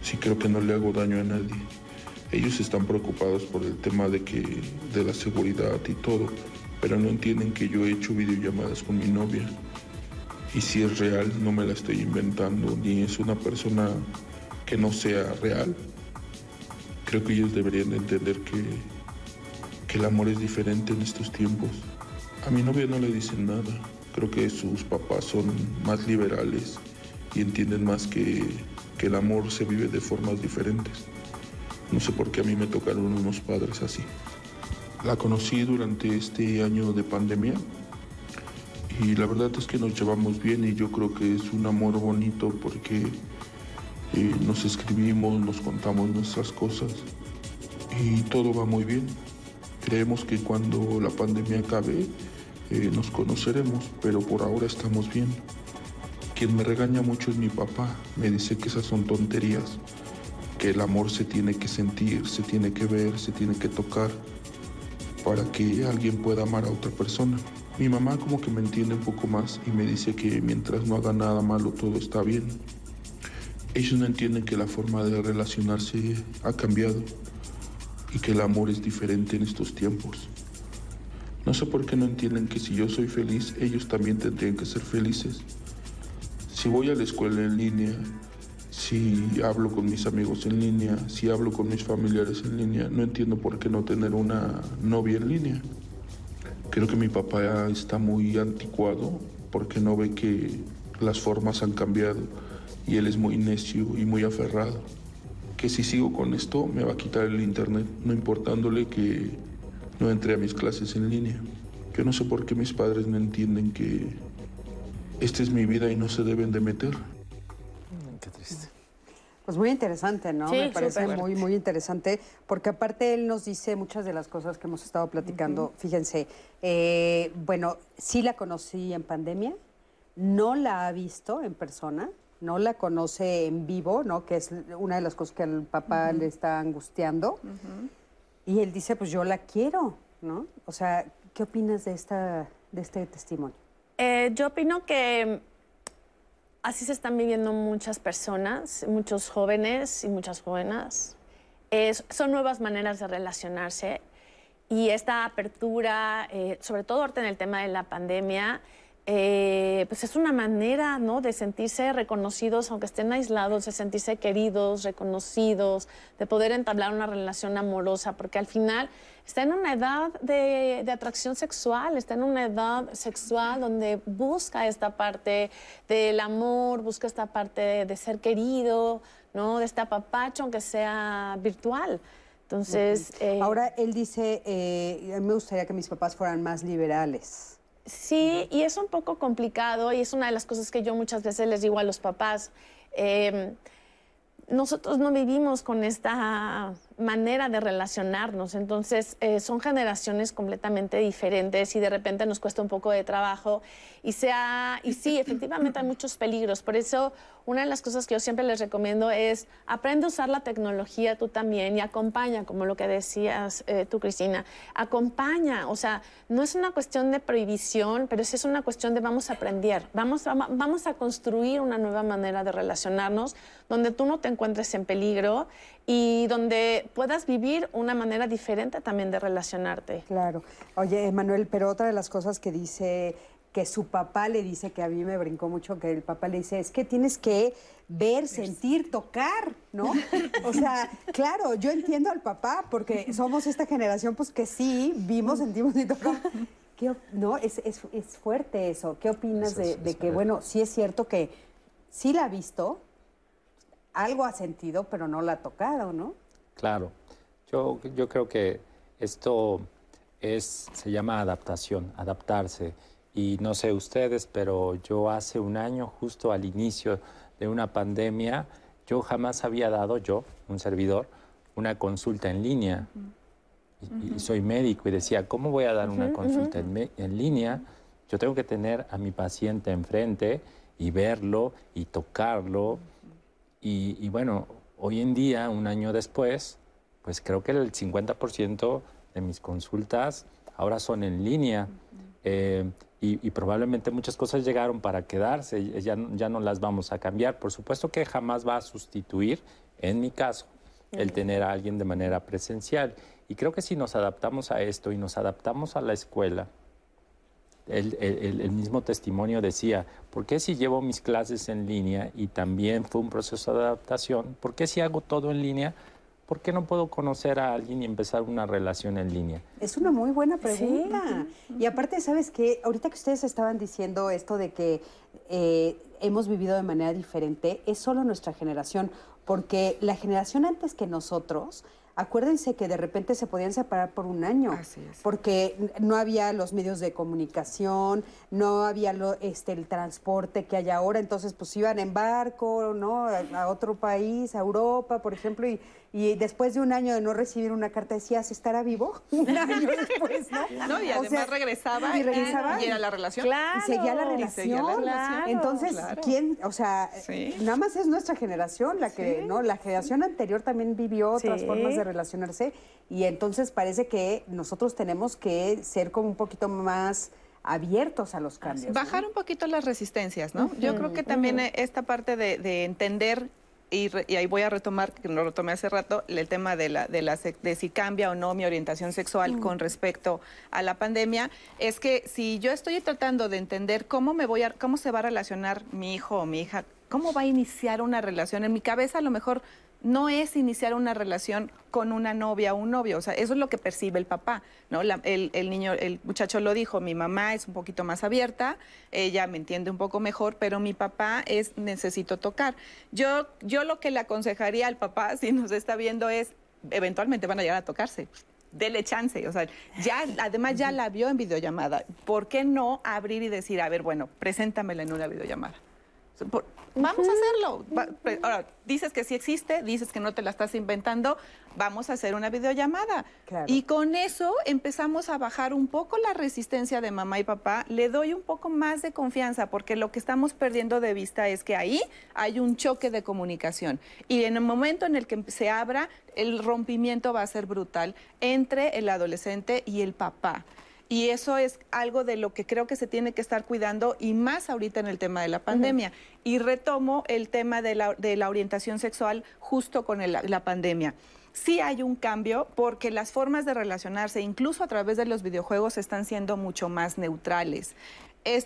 Sí creo que no le hago daño a nadie. Ellos están preocupados por el tema de que de la seguridad y todo, pero no entienden que yo he hecho videollamadas con mi novia. Y si es real, no me la estoy inventando, ni es una persona que no sea real. Creo que ellos deberían de entender que, que el amor es diferente en estos tiempos. A mi novia no le dicen nada. Creo que sus papás son más liberales y entienden más que, que el amor se vive de formas diferentes. No sé por qué a mí me tocaron unos padres así. La conocí durante este año de pandemia y la verdad es que nos llevamos bien y yo creo que es un amor bonito porque eh, nos escribimos, nos contamos nuestras cosas y todo va muy bien. Creemos que cuando la pandemia acabe eh, nos conoceremos, pero por ahora estamos bien. Quien me regaña mucho es mi papá, me dice que esas son tonterías, que el amor se tiene que sentir, se tiene que ver, se tiene que tocar para que alguien pueda amar a otra persona. Mi mamá como que me entiende un poco más y me dice que mientras no haga nada malo todo está bien. Ellos no entienden que la forma de relacionarse ha cambiado y que el amor es diferente en estos tiempos. No sé por qué no entienden que si yo soy feliz, ellos también tendrían que ser felices. Si voy a la escuela en línea, si hablo con mis amigos en línea, si hablo con mis familiares en línea, no entiendo por qué no tener una novia en línea. Creo que mi papá está muy anticuado porque no ve que las formas han cambiado y él es muy necio y muy aferrado que si sigo con esto me va a quitar el internet, no importándole que no entre a mis clases en línea. Yo no sé por qué mis padres no entienden que esta es mi vida y no se deben de meter. Pues muy interesante, ¿no? Sí, Me parece muy, muy interesante, porque aparte él nos dice muchas de las cosas que hemos estado platicando. Fíjense, eh, bueno, sí la conocí en pandemia, no la ha visto en persona, no la conoce en vivo, ¿no? Que es una de las cosas que al papá le está angustiando. Y él dice, pues yo la quiero, ¿no? O sea, ¿qué opinas de, esta, de este testimonio? Eh, yo opino que así se están viviendo muchas personas, muchos jóvenes y muchas jóvenes. Es- son nuevas maneras de relacionarse y esta apertura, eh, sobre todo ahorita en el tema de la pandemia, eh, pues es una manera ¿no? de sentirse reconocidos, aunque estén aislados, de sentirse queridos, reconocidos, de poder entablar una relación amorosa, porque al final está en una edad de, de atracción sexual, está en una edad sexual donde busca esta parte del amor, busca esta parte de, de ser querido, ¿no? de este apapacho, aunque sea virtual. Entonces, eh, Ahora él dice, eh, me gustaría que mis papás fueran más liberales. Sí, y es un poco complicado y es una de las cosas que yo muchas veces les digo a los papás. Eh, nosotros no vivimos con esta manera de relacionarnos, entonces eh, son generaciones completamente diferentes y de repente nos cuesta un poco de trabajo y sea y sí, efectivamente hay muchos peligros, por eso una de las cosas que yo siempre les recomiendo es aprende a usar la tecnología tú también y acompaña, como lo que decías eh, tú, Cristina, acompaña, o sea, no es una cuestión de prohibición, pero sí es una cuestión de vamos a aprender, vamos vamos a construir una nueva manera de relacionarnos donde tú no te encuentres en peligro y donde puedas vivir una manera diferente también de relacionarte. Claro. Oye, Manuel, pero otra de las cosas que dice que su papá le dice, que a mí me brincó mucho, que el papá le dice, es que tienes que ver, sentir, tocar, ¿no? O sea, claro, yo entiendo al papá, porque somos esta generación, pues que sí, vimos, sentimos y tocamos. ¿Qué no, es, es, es fuerte eso. ¿Qué opinas Eso de, de que, bueno, sí es cierto que sí la ha visto, algo ha sentido, pero no la ha tocado, ¿no? Claro, yo, yo creo que esto es, se llama adaptación, adaptarse. Y no sé ustedes, pero yo hace un año, justo al inicio de una pandemia, yo jamás había dado, yo, un servidor, una consulta en línea. Y- y, soy médico y decía, ¿cómo voy a dar una consulta en, en línea? Yo tengo que tener a mi paciente enfrente y verlo y tocarlo. Y, y bueno, hoy en día, un año después, pues creo que el 50% de mis consultas ahora son en línea. Eh, y, y probablemente muchas cosas llegaron para quedarse, y ya, ya no las vamos a cambiar. Por supuesto que jamás va a sustituir, en mi caso, el tener a alguien de manera presencial. Y creo que si nos adaptamos a esto y nos adaptamos a la escuela, el, el- el- el mismo testimonio decía, ¿por qué si llevo mis clases en línea y también fue un proceso de adaptación? ¿Por qué si hago todo en línea? ¿Por qué no puedo conocer a alguien y empezar una relación en línea? Es una muy buena pregunta. Y aparte, ¿sabes qué? Ahorita que ustedes estaban diciendo esto de que eh, hemos vivido de manera diferente, es solo nuestra generación, porque la generación antes que nosotros acuérdense que de repente se podían separar por un año. Porque no había los medios de comunicación, no había lo, este, el transporte que hay ahora, entonces pues iban en barco, ¿no? A, otro país, a Europa, por ejemplo, y, y después de un año de no recibir una carta decías, ¿estará vivo? Un año después, ¿no? no y además regresaba, y, regresaba y, era la relación. y seguía la relación. Entonces, ¿quién? O sea, nada más es nuestra generación la que, ¿no? La generación anterior también vivió otras formas de relacionarse y entonces parece que nosotros tenemos que ser como un poquito más abiertos a los cambios. Bajar un poquito las resistencias, ¿no? Yo creo que también esta parte de, entender y, ahí voy a retomar, que lo retomé hace rato, el tema de, la, de, la, de si cambia o no mi orientación sexual con respecto a la pandemia, es que si yo estoy tratando de entender cómo me voy a, cómo se va a relacionar mi hijo o mi hija, cómo va a iniciar una relación, en mi cabeza a lo mejor no es iniciar una relación con una novia o un novio, o sea, eso es lo que percibe el papá, ¿no? el, niño, el muchacho lo dijo, mi mamá es un poquito más abierta, ella me entiende un poco mejor, pero mi papá es necesito tocar. Yo, yo lo que le aconsejaría al papá, si nos está viendo, es eventualmente van a llegar a tocarse dele chance. O sea, ya, además ya la vio en videollamada. ¿Por qué no abrir y decir, a ver, bueno, preséntamela en una videollamada? Vamos a hacerlo. ahora, dices que sí existe, dices que no te la estás inventando, vamos a hacer una videollamada. Y con eso empezamos a bajar un poco la resistencia de mamá y papá, le doy un poco más de confianza, porque lo que estamos perdiendo de vista es que ahí hay un choque de comunicación. Y en el momento en el que se abra, el rompimiento va a ser brutal entre el adolescente y el papá. Y eso es algo de lo que creo que se tiene que estar cuidando y más ahorita en el tema de la pandemia. Y retomo el tema de la, de la orientación sexual justo con la pandemia. Sí hay un cambio porque las formas de relacionarse, incluso a través de los videojuegos, están siendo mucho más neutrales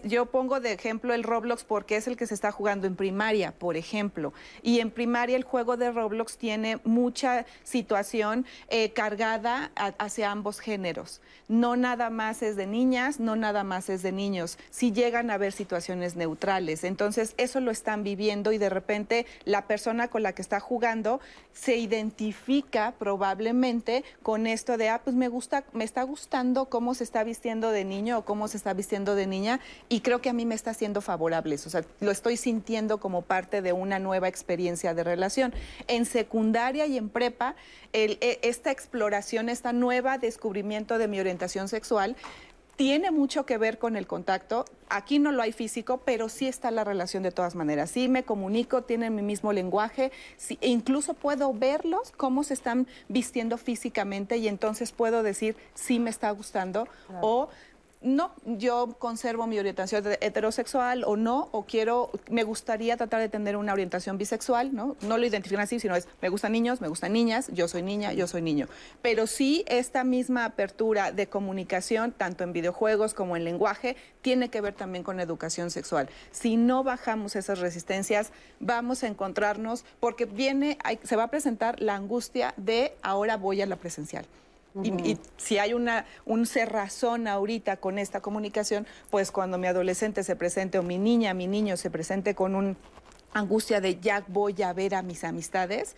yo pongo de ejemplo el Roblox porque es el que se está jugando en primaria, por ejemplo. Y en primaria el juego de Roblox tiene mucha situación eh, cargada hacia ambos géneros. No nada más es de niñas, no nada más es de niños. Si llegan a haber situaciones neutrales. Entonces eso lo están viviendo y de repente la persona con la que está jugando se identifica probablemente con esto de, ah, pues me gusta, me está gustando cómo se está vistiendo de niño o cómo se está vistiendo de niña y creo que a mí me está haciendo favorable eso. O sea, lo estoy sintiendo como parte de una nueva experiencia de relación. En secundaria y en prepa, e, esta exploración, esta nueva descubrimiento de mi orientación sexual, tiene mucho que ver con el contacto. Aquí no lo hay físico, pero sí está la relación de todas maneras. Sí me comunico, tienen mi mismo lenguaje, e incluso puedo verlos, cómo se están vistiendo físicamente y entonces puedo decir si me está gustando o no, yo conservo mi orientación heterosexual o no, o quiero, me gustaría tratar de tener una orientación bisexual, ¿no? No lo identifican así, sino es, me gustan niños, me gustan niñas, yo soy niña, yo soy niño. Pero sí, esta misma apertura de comunicación, tanto en videojuegos como en lenguaje, tiene que ver también con educación sexual. Si no bajamos esas resistencias, vamos a encontrarnos, porque viene, se va a presentar la angustia de ahora voy a la presencial y, si hay una, un cerrazón ahorita con esta comunicación, pues cuando mi adolescente se presente o mi niña, mi niño se presente con una angustia de ya voy a ver a mis amistades,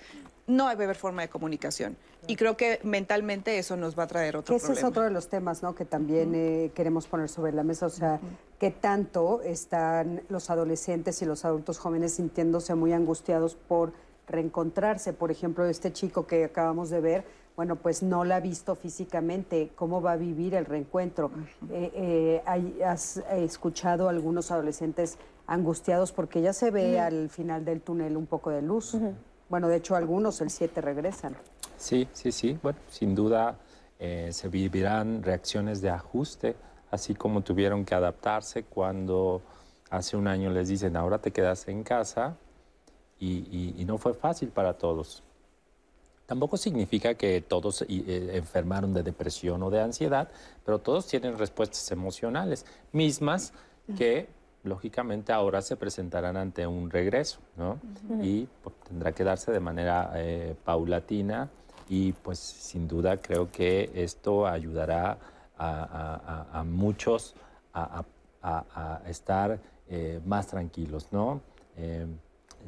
no hay haber forma de comunicación. Y creo que mentalmente eso nos va a traer otro Ese es otro de los temas ¿no? que también eh, queremos poner sobre la mesa. O sea, qué tanto están los adolescentes y los adultos jóvenes sintiéndose muy angustiados por reencontrarse. Por ejemplo, este chico que acabamos de ver, bueno, pues no la ha visto físicamente, ¿cómo va a vivir el reencuentro? Eh, eh, ¿Has escuchado a algunos adolescentes angustiados porque ya se ve al final del túnel un poco de luz? Bueno, de hecho algunos el 7 regresan. Sí, sí, sí. Bueno, sin duda eh, se vivirán reacciones de ajuste, así como tuvieron que adaptarse cuando hace un año les dicen, ahora te quedas en casa, y no fue fácil para todos. Tampoco significa que todos eh, enfermaron de depresión o de ansiedad, pero todos tienen respuestas emocionales mismas que lógicamente ahora se presentarán ante un regreso, ¿no? Y pues, tendrá que darse de manera eh, paulatina y pues sin duda creo que esto ayudará a, muchos a, estar eh, más tranquilos, ¿no?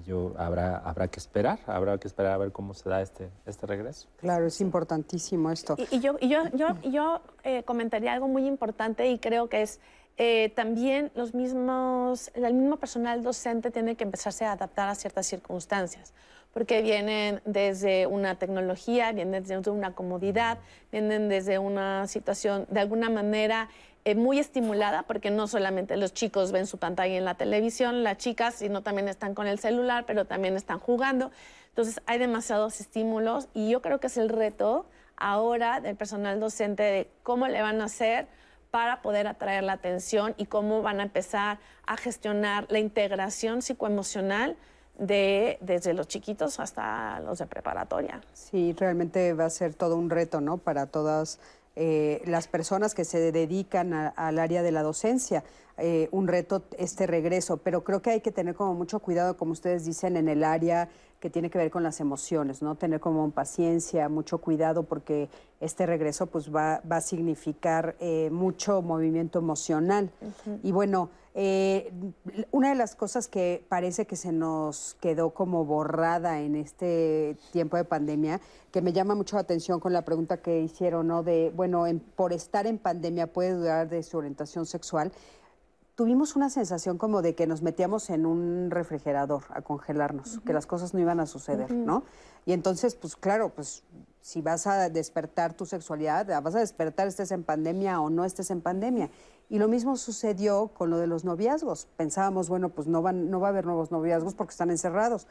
Yo habrá, habrá que esperar, habrá que esperar a ver cómo se da este, este regreso. Claro, es importantísimo esto. Y, yo, y yo, yo, yo eh, comentaría algo muy importante y creo que es eh, también los mismos, el mismo personal docente tiene que empezarse a adaptar a ciertas circunstancias, porque vienen desde una tecnología, vienen desde una comodidad, vienen desde una situación de alguna manera eh, muy estimulada, porque no solamente los chicos ven su pantalla en la televisión, las chicas, sino también están con el celular, pero también están jugando. Entonces hay demasiados estímulos y yo creo que es el reto ahora del personal docente de cómo le van a hacer para poder atraer la atención y cómo van a empezar a gestionar la integración psicoemocional de, desde los chiquitos hasta los de preparatoria. Sí, realmente va a ser todo un reto, ¿no? Para todas eh, las personas que se dedican al área de la docencia. Eh, un reto este regreso, pero creo que hay que tener como mucho cuidado, como ustedes dicen, en el área que tiene que ver con las emociones, ¿no? Tener como paciencia, mucho cuidado, porque este regreso pues va, va a significar eh, mucho movimiento emocional. Y bueno, eh, una de las cosas que parece que se nos quedó como borrada en este tiempo de pandemia, que me llama mucho la atención con la pregunta que hicieron, ¿no? De, bueno, por estar en pandemia puede dudar de su orientación sexual tuvimos una sensación como de que nos metíamos en un refrigerador a congelarnos, que las cosas no iban a suceder, ¿no? Y entonces, pues claro, pues si vas a despertar tu sexualidad, vas a despertar estés en pandemia o no estés en pandemia. Y lo mismo sucedió con lo de los noviazgos. Pensábamos, bueno, pues no, van, no va a haber nuevos noviazgos porque están encerrados.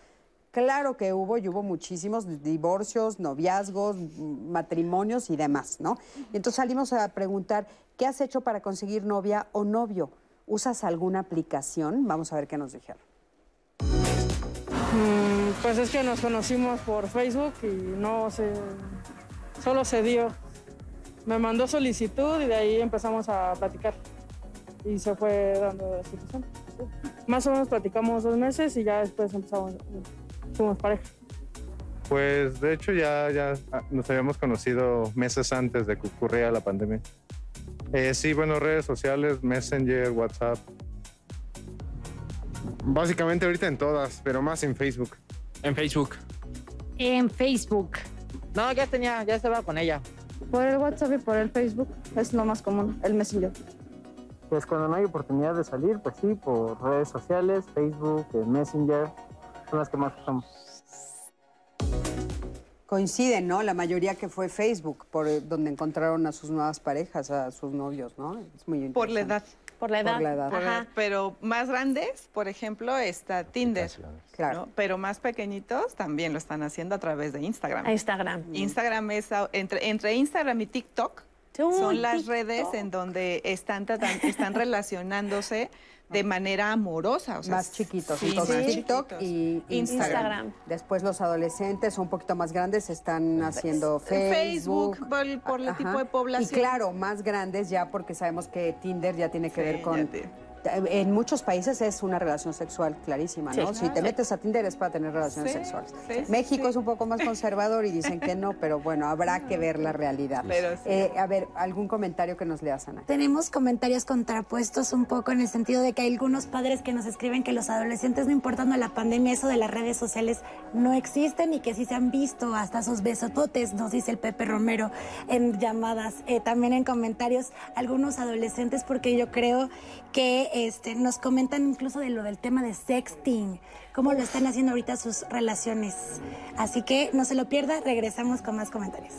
Claro que hubo, y hubo muchísimos divorcios, noviazgos, matrimonios y demás, ¿no? Y entonces salimos a preguntar, ¿qué has hecho para conseguir novia o novio? ¿Usas alguna aplicación? Vamos a ver qué nos dijeron. Mm, pues es que nos conocimos por Facebook y no se... solo se dio. Me mandó solicitud y de ahí empezamos a platicar. Y se fue dando la situación. Más o menos platicamos dos meses y ya después empezamos, fuimos pareja. Pues de hecho ya, ya nos habíamos conocido meses antes de que ocurriera la pandemia. Eh, sí, bueno, redes sociales, Messenger, WhatsApp. Básicamente ahorita en todas, pero más en Facebook. En Facebook. En Facebook. No, ya tenía, ya estaba con ella. Por el WhatsApp y por el Facebook es lo más común, el Messenger. Pues cuando no hay oportunidad de salir, pues sí, por redes sociales, Facebook, Messenger, son las que más usamos coinciden, ¿no? La mayoría que fue Facebook, por eh, donde encontraron a sus nuevas parejas, a sus novios, ¿no? Es muy Por la edad. Por la edad. Por la edad. Pero más grandes, por ejemplo, está Tinder. Claro. Pero más pequeñitos también lo están haciendo a través de Instagram. Instagram. Instagram es entre, entre Instagram y TikTok. son las redes en donde están, están relacionándose de manera amorosa. O sea, más chiquitos. Entonces, TikTok y Instagram. Después los adolescentes un poquito más grandes están haciendo Facebook. Facebook por, el tipo de población. Y claro, más grandes ya porque sabemos que Tinder ya tiene que ver con en muchos países es una relación sexual clarísima, ¿no? si te metes a Tinder es para tener relaciones sexuales. México es un poco más conservador y dicen que no, pero bueno, habrá que ver la realidad. Eh, a ver, ¿algún comentario que nos leas, Ana? Tenemos comentarios contrapuestos un poco en el sentido de que hay algunos padres que nos escriben que los adolescentes, no importando la pandemia, eso de las redes sociales no existen y que sí se han visto hasta esos besototes, nos dice el Pepe Romero en llamadas. Eh, también en comentarios algunos adolescentes, porque yo creo que este, nos comentan incluso de lo del tema de sexting, cómo lo están haciendo ahorita sus relaciones. Así que no se lo pierda, regresamos con más comentarios.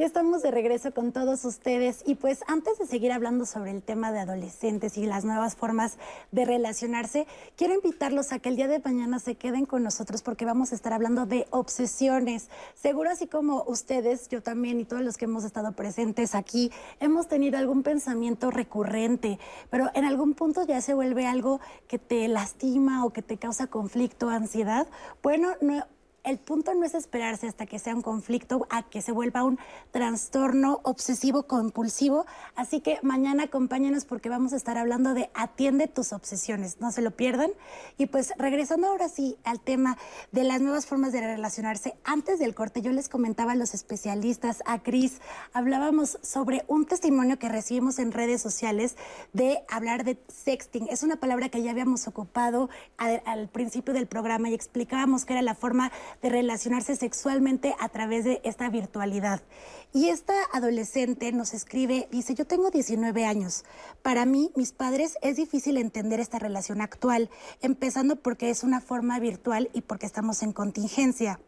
Ya estamos de regreso con todos ustedes y pues antes de seguir hablando sobre el tema de adolescentes y las nuevas formas de relacionarse, quiero invitarlos a que el día de mañana se queden con nosotros porque vamos a estar hablando de obsesiones. Seguro así como ustedes, yo también y todos los que hemos estado presentes aquí, hemos tenido algún pensamiento recurrente, pero en algún punto ya se vuelve algo que te lastima o que te causa conflicto, ansiedad. Bueno, no el punto no es esperarse hasta que sea un conflicto, a que se vuelva un trastorno obsesivo compulsivo. Así que mañana acompáñenos porque vamos a estar hablando de atiende tus obsesiones, no se lo pierdan. Y pues regresando ahora sí al tema de las nuevas formas de relacionarse, antes del corte yo les comentaba a los especialistas, a Cris, hablábamos sobre un testimonio que recibimos en redes sociales de hablar de sexting. Es una palabra que ya habíamos ocupado al, principio del programa y explicábamos que era la forma de relacionarse sexualmente a través de esta virtualidad. Y esta adolescente nos escribe, dice, yo tengo 19 años. Para mí, mis padres, es difícil entender esta relación actual, empezando porque es una forma virtual y porque estamos en contingencia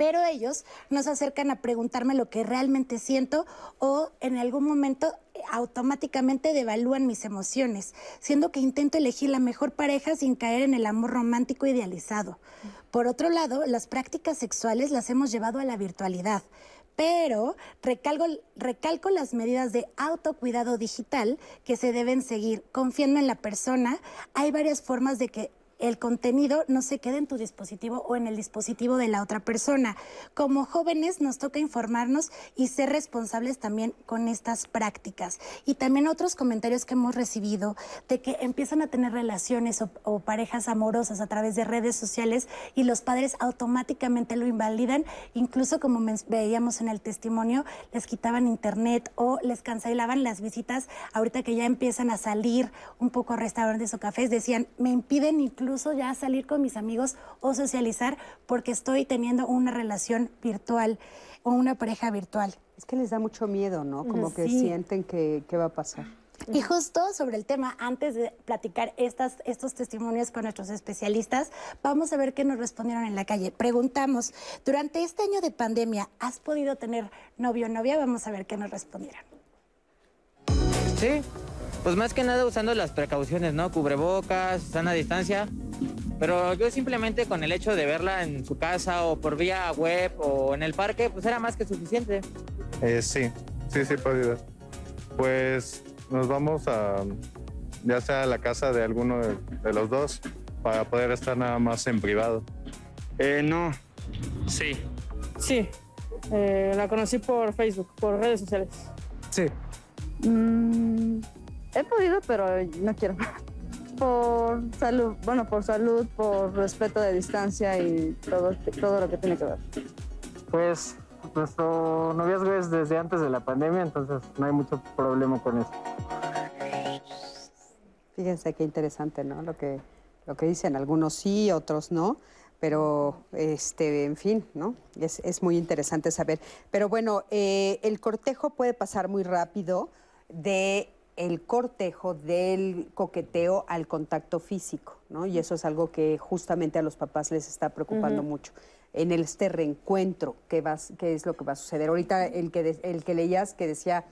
pero ellos nos acercan a preguntarme lo que realmente siento o en algún momento automáticamente devalúan mis emociones, siendo que intento elegir la mejor pareja sin caer en el amor romántico idealizado. Por otro lado, las prácticas sexuales las hemos llevado a la virtualidad, pero recalco, recalco las medidas de autocuidado digital que se deben seguir. Confiando en la persona, hay varias formas de que el contenido no se quede en tu dispositivo o en el dispositivo de la otra persona. Como jóvenes nos toca informarnos y ser responsables también con estas prácticas. Y también otros comentarios que hemos recibido de que empiezan a tener relaciones o, parejas amorosas a través de redes sociales y los padres automáticamente lo invalidan, incluso como veíamos en el testimonio, les quitaban internet o les cancelaban las visitas. Ahorita que ya empiezan a salir un poco a restaurantes o cafés, decían, me impiden incluso incluso ya salir con mis amigos o socializar porque estoy teniendo una relación virtual o una pareja virtual. Es que les da mucho miedo, ¿no? Como que sienten que, va a pasar. Y justo sobre el tema, antes de platicar estas, estos testimonios con nuestros especialistas, vamos a ver qué nos respondieron en la calle. Preguntamos, durante este año de pandemia, ¿has podido tener novio o novia? Vamos a ver qué nos respondieron. Sí, pues más que nada usando las precauciones, ¿no? Cubrebocas, sana distancia. Pero yo simplemente con el hecho de verla en su casa o por vía web o en el parque, pues era más que suficiente. Eh, sí, sí, sí, podido. Pues nos vamos a, ya sea a la casa de alguno de, los dos, para poder estar nada más en privado. Eh, no. Sí. Sí. Eh, la conocí por Facebook, por redes sociales. Sí. Mm, He podido, pero no quiero. Por salud, bueno, por salud, por respeto de distancia y todo, todo lo que tiene que ver. Pues nuestro noviazgo es desde antes de la pandemia, entonces no hay mucho problema con eso. Fíjense qué interesante, ¿no? Lo que, lo que dicen, algunos sí, otros no pero este, en fin, ¿no? Es, es muy interesante saber. Pero bueno, eh, el cortejo puede pasar muy rápido de el cortejo del coqueteo al contacto físico, ¿no? Y eso es algo que justamente a los papás les está preocupando mucho. En este reencuentro, ¿qué, ¿qué es lo que va a suceder? Ahorita el que, el que leías que decía,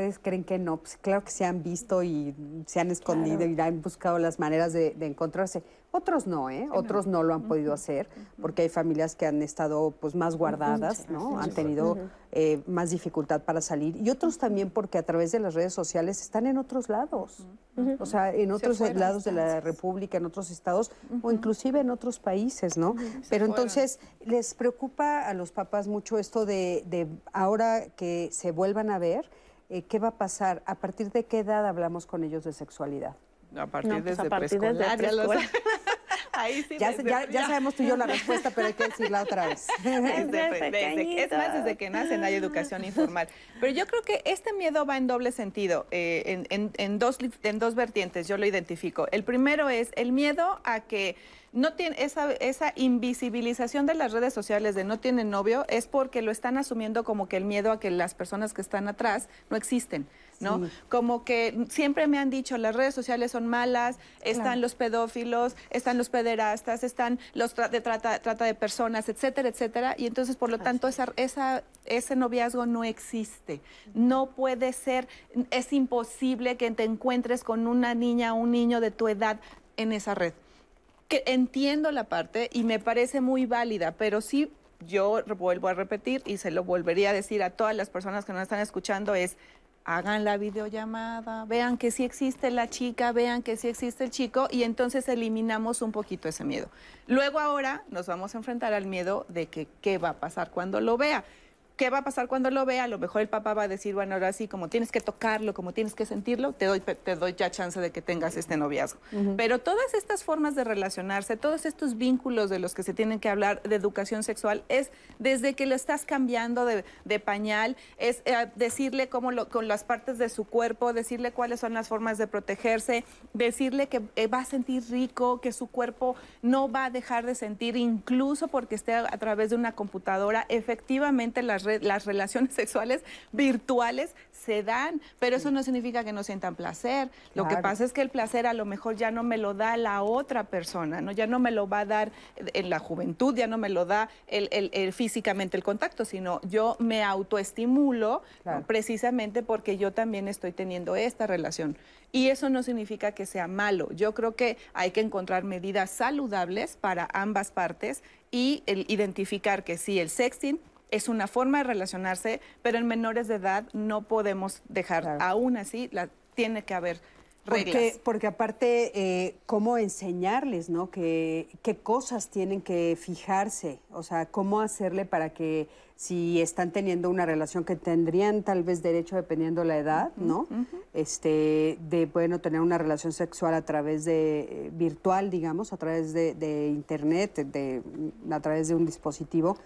¿ustedes creen que no? Pues claro que se han visto y se han escondido y han buscado las maneras de encontrarse. Otros no, ¿eh? Otros no. lo han podido hacer porque hay familias que han estado pues más guardadas, ¿no? Han tenido eh, más dificultad para salir. Y otros también porque a través de las redes sociales están en otros lados, o sea, en otros lados de la República, en otros estados o inclusive en otros países, ¿no? Pero entonces les preocupa a los papás mucho esto de, de ahora que se vuelvan a ver, eh, ¿qué va a pasar? ¿A partir de qué edad hablamos con ellos de sexualidad? A partir, No, pues, desde preescolar. Ahí sí, Ya, desde- ya, ya sabemos tú y yo la respuesta, pero hay que decirla otra vez. Desde- desde- pequeñitos. es más, desde que nacen hay educación informal. Pero yo creo que este miedo va en doble sentido, eh, en, en- en dos, en dos vertientes, yo lo identifico. El primero es el miedo a que no tiene esa, esa invisibilización de las redes sociales de no tienen novio, es porque lo están asumiendo como que el miedo a que las personas que están atrás no existen. ¿No? Sí. Como que siempre me han dicho, las redes sociales son malas, están Claro. los pedófilos, están los pederastas, están los tra- de trata, trata de personas, etcétera, etcétera. Y entonces, por lo tanto, esa, esa, ese noviazgo no existe. No puede ser, es imposible que te encuentres con una niña o un niño de tu edad en esa red. Que entiendo la parte y me parece muy válida, pero sí yo vuelvo a repetir y se lo volvería a decir a todas las personas que nos están escuchando es hagan la videollamada, vean que sí existe la chica, vean que sí existe el chico y entonces eliminamos un poquito ese miedo. Luego ahora nos vamos a enfrentar al miedo de que qué va a pasar cuando lo vea. ¿Qué va a pasar cuando lo vea? A lo mejor el papá va a decir, bueno, ahora sí, como tienes que tocarlo, como tienes que sentirlo, te doy, te doy ya chance de que tengas este noviazgo. Pero todas estas formas de relacionarse, todos estos vínculos de los que se tienen que hablar de educación sexual, es desde que lo estás cambiando de, de pañal, es eh, decirle cómo lo, con las partes de su cuerpo, decirle cuáles son las formas de protegerse, decirle que eh, va a sentir rico, que su cuerpo no va a dejar de sentir, incluso porque esté a, a través de una computadora, efectivamente las re- las relaciones sexuales virtuales se dan, pero eso no significa que no sientan placer. Lo que Claro. pasa es que el placer a lo mejor ya no me lo da la otra persona, ¿no? Ya no me lo va a dar en la juventud, ya no me lo da el, el- el físicamente el contacto, sino yo me autoestimulo ¿no? precisamente porque yo también estoy teniendo esta relación. Y eso no significa que sea malo. Yo creo que hay que encontrar medidas saludables para ambas partes y el identificar que sí, el sexting es una forma de relacionarse, pero en menores de edad no podemos dejar, aún así, la, tiene que haber reglas. Porque, porque aparte, eh, cómo enseñarles, ¿no? Que, qué cosas tienen que fijarse, o sea, cómo hacerle para que si están teniendo una relación que tendrían tal vez derecho dependiendo la edad, ¿no? Este, de, bueno, tener una relación sexual a través de, eh, virtual, digamos, a través de, de internet, de, a través de un dispositivo,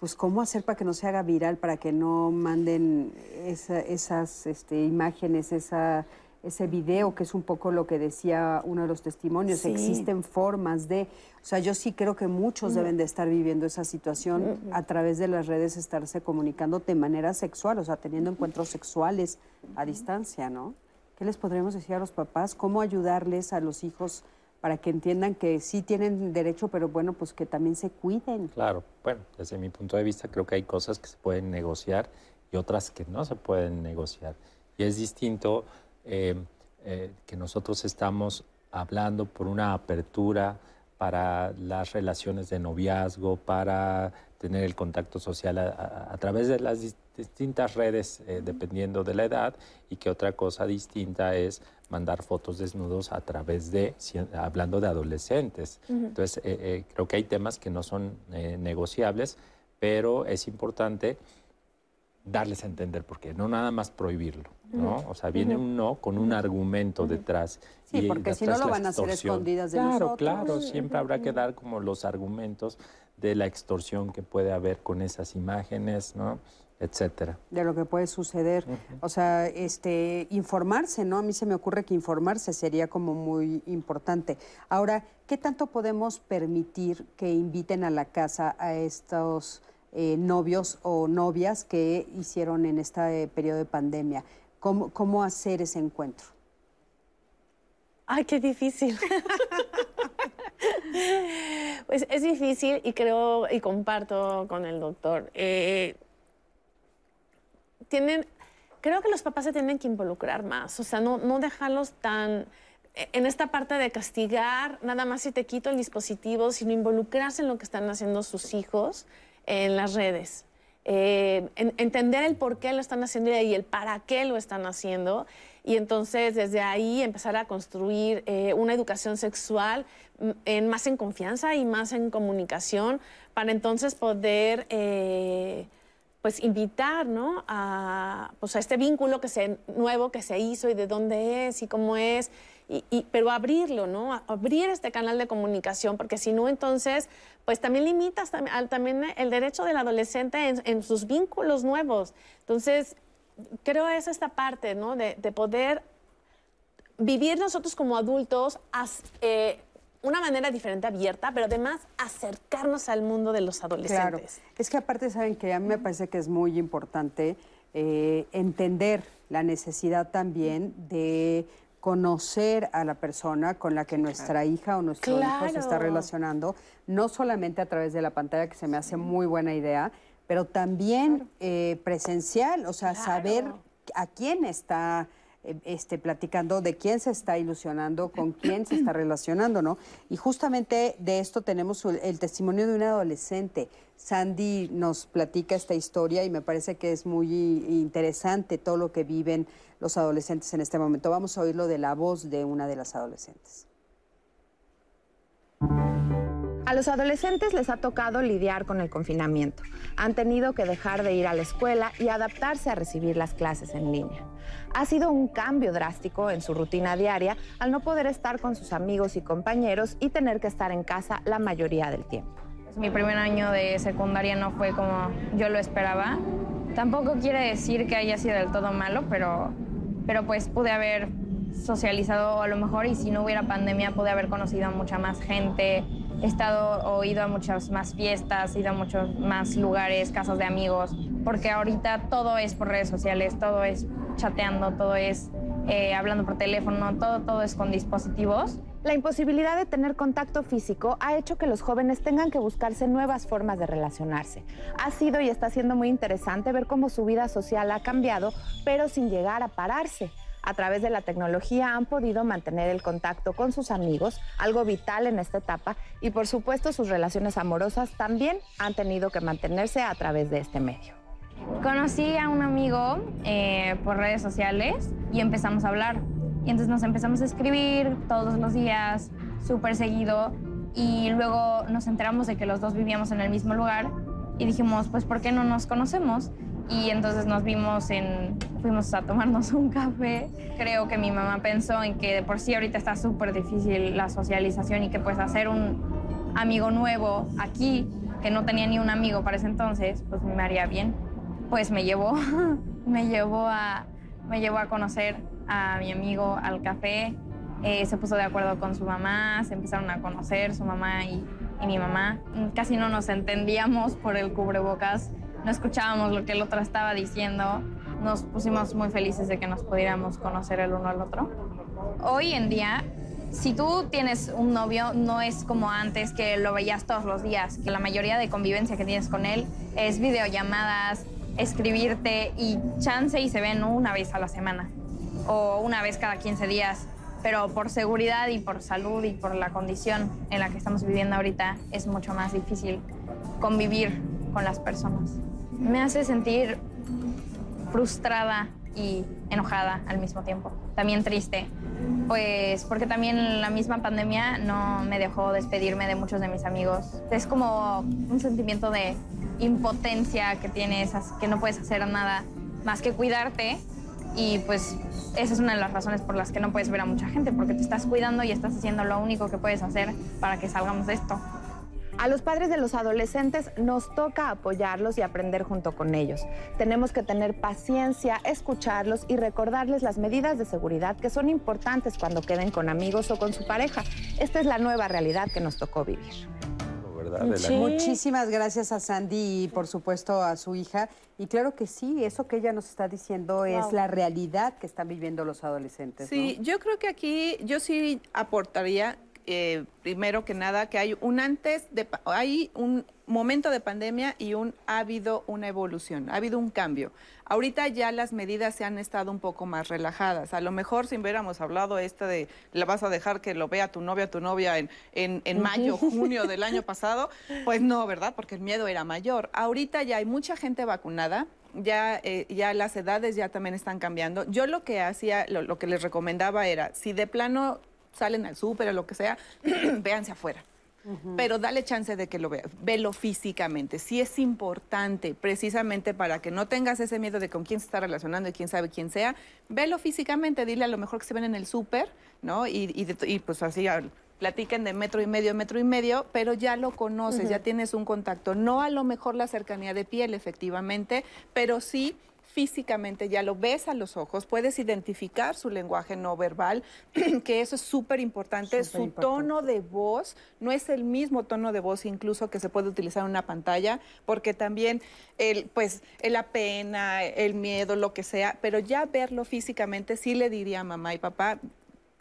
pues cómo hacer para que no se haga viral, para que no manden esa- esas este, imágenes, esa, ese video, que es un poco lo que decía uno de los testimonios. Sí. Existen formas de, o sea, yo sí creo que muchos deben de estar viviendo esa situación a través de las redes, estarse comunicando de manera sexual, o sea, teniendo encuentros sexuales a distancia, ¿no? ¿Qué les podríamos decir a los papás? ¿Cómo ayudarles a los hijos para que entiendan que sí tienen derecho, pero bueno, pues que también se cuiden? Claro, bueno, desde mi punto de vista creo que hay cosas que se pueden negociar y otras que no se pueden negociar. Y es distinto eh, eh, que nosotros estamos hablando por una apertura para las relaciones de noviazgo, para tener el contacto social a, a- a través de las dis- distintas redes, eh, dependiendo de la edad, y que otra cosa distinta es mandar fotos desnudos a través de, si- hablando de adolescentes. Entonces, eh, eh, creo que hay temas que no son eh, negociables, pero es importante darles a entender por qué, no nada más prohibirlo, ¿no? O sea, viene un no con un argumento detrás. Sí, y porque si no lo van a hacer escondidas de claro, nosotros. Claro, siempre habrá que dar como los argumentos de la extorsión que puede haber con esas imágenes, ¿no? Etcétera. de lo que puede suceder. O sea, este, informarse, ¿no? A mí se me ocurre que informarse sería como muy importante. Ahora, ¿qué tanto podemos permitir que inviten a la casa a estos eh, novios o novias que hicieron en este periodo de pandemia? ¿Cómo, cómo hacer ese encuentro? Ay, qué difícil. pues es difícil y creo y comparto con el doctor. eh, tienen, creo que los papás se tienen que involucrar más, o sea, no, no dejarlos tan eh, en esta parte de castigar, nada más si te quito el dispositivo, sino involucrarse en lo que están haciendo sus hijos en las redes. Eh, en- entender el por qué lo están haciendo y el para qué lo están haciendo. Y entonces desde ahí empezar a construir eh, una educación sexual mm, en, más en confianza y más en comunicación para entonces poder eh, pues invitar ¿no? a, pues, a este vínculo que se, nuevo que se hizo y de dónde es y cómo es, y, y- pero abrirlo, ¿no? Abrir este canal de comunicación, porque si no, entonces, pues también limitas tam- al- también el derecho del adolescente en, en sus vínculos nuevos. Entonces, creo es esta parte, ¿no? De, de poder vivir nosotros como adultos as- eh, una manera diferente, abierta, pero además acercarnos al mundo de los adolescentes. Claro. Es que aparte, saben que a mí me parece que es muy importante eh, entender la necesidad también de conocer a la persona con la que nuestra hija o nuestro hijo se está relacionando, no solamente a través de la pantalla, que se me hace muy buena idea, pero también eh, presencial, o sea, saber a quién está eh, este, platicando de quién se está ilusionando, con quién se está relacionando, ¿no? Y justamente de esto tenemos el, el testimonio de un adolescente. Sandy nos platica esta historia y me parece que es muy interesante todo lo que viven los adolescentes en este momento. Vamos a oírlo de la voz de una de las adolescentes. A los adolescentes les ha tocado lidiar con el confinamiento. Han tenido que dejar de ir a la escuela y adaptarse a recibir las clases en línea. Ha sido un cambio drástico en su rutina diaria al no poder estar con sus amigos y compañeros y tener que estar en casa la mayoría del tiempo. Mi primer año de secundaria no fue como yo lo esperaba. Tampoco quiere decir que haya sido del todo malo, pero, pero pues pude haber socializado a lo mejor y si no hubiera pandemia pude haber conocido a mucha más gente, he estado o ido a muchas más fiestas, ido a muchos más lugares, casas de amigos, porque ahorita todo es por redes sociales, todo es chateando, todo es eh, hablando por teléfono, todo, todo es con dispositivos. La imposibilidad de tener contacto físico ha hecho que los jóvenes tengan que buscarse nuevas formas de relacionarse. Ha sido y está siendo muy interesante ver cómo su vida social ha cambiado, pero sin llegar a pararse a través de la tecnología han podido mantener el contacto con sus amigos, algo vital en esta etapa, y por supuesto sus relaciones amorosas también han tenido que mantenerse a través de este medio. Conocí a un amigo eh, por redes sociales y empezamos a hablar. Y entonces nos empezamos a escribir todos los días, súper seguido, y luego nos enteramos de que los dos vivíamos en el mismo lugar y dijimos, pues, ¿por qué no nos conocemos? Y entonces nos vimos en, fuimos a tomarnos un café. Creo que mi mamá pensó en que de por sí ahorita está súper difícil la socialización y que pues hacer un amigo nuevo aquí, que no tenía ni un amigo para ese entonces, pues me haría bien. Pues me llevó, me llevó a, me llevó a conocer a mi amigo al café, eh, se puso de acuerdo con su mamá, se empezaron a conocer su mamá y, y mi mamá. Casi no nos entendíamos por el cubrebocas no escuchábamos lo que el otro estaba diciendo, nos pusimos muy felices de que nos pudiéramos conocer el uno al otro. Hoy en día, si tú tienes un novio, no es como antes que lo veías todos los días, que la mayoría de convivencia que tienes con él es videollamadas, escribirte y chance y se ven una vez a la semana o una vez cada 15 días. Pero por seguridad y por salud y por la condición en la que estamos viviendo ahorita es mucho más difícil convivir con las personas. Me hace sentir frustrada y enojada al mismo tiempo, también triste, pues porque también la misma pandemia no me dejó despedirme de muchos de mis amigos. Es como un sentimiento de impotencia que tienes, que no puedes hacer nada más que cuidarte y pues esa es una de las razones por las que no puedes ver a mucha gente, porque te estás cuidando y estás haciendo lo único que puedes hacer para que salgamos de esto. A los padres de los adolescentes nos toca apoyarlos y aprender junto con ellos. Tenemos que tener paciencia, escucharlos y recordarles las medidas de seguridad que son importantes cuando queden con amigos o con su pareja. Esta es la nueva realidad que nos tocó vivir. Muchísimas gracias a Sandy y por supuesto a su hija. Y claro que sí, eso que ella nos está diciendo es la realidad que están viviendo los adolescentes. Sí, yo creo que aquí yo sí aportaría eh, primero que nada, que hay un antes, de, hay un momento de pandemia y un, ha habido una evolución, ha habido un cambio. Ahorita ya las medidas se han estado un poco más relajadas. A lo mejor si hubiéramos hablado esta de la vas a dejar que lo vea tu novia, tu novia en, en, en mayo, junio del año pasado, pues no, ¿verdad? Porque el miedo era mayor. Ahorita ya hay mucha gente vacunada, ya, eh, ya las edades ya también están cambiando. Yo lo que hacía, lo, lo, que les recomendaba era, si de plano salen al súper o lo que sea, véanse afuera. Pero dale chance de que lo veas, velo físicamente. Sí es importante, precisamente para que no tengas ese miedo de con quién se está relacionando y quién sabe quién sea, velo físicamente, dile a lo mejor que se ven en el súper, ¿no? Y, y, pues así platiquen de metro y medio, metro y medio, pero ya lo conoces, ya tienes un contacto. No a lo mejor la cercanía de piel, efectivamente, pero sí físicamente, ya lo ves a los ojos, puedes identificar su lenguaje no verbal, que eso es súper importante. Su tono de voz no es el mismo tono de voz incluso que se puede utilizar en una pantalla, porque también el, pues, la pena, el miedo, lo que sea, pero ya verlo físicamente sí le diría a mamá y papá,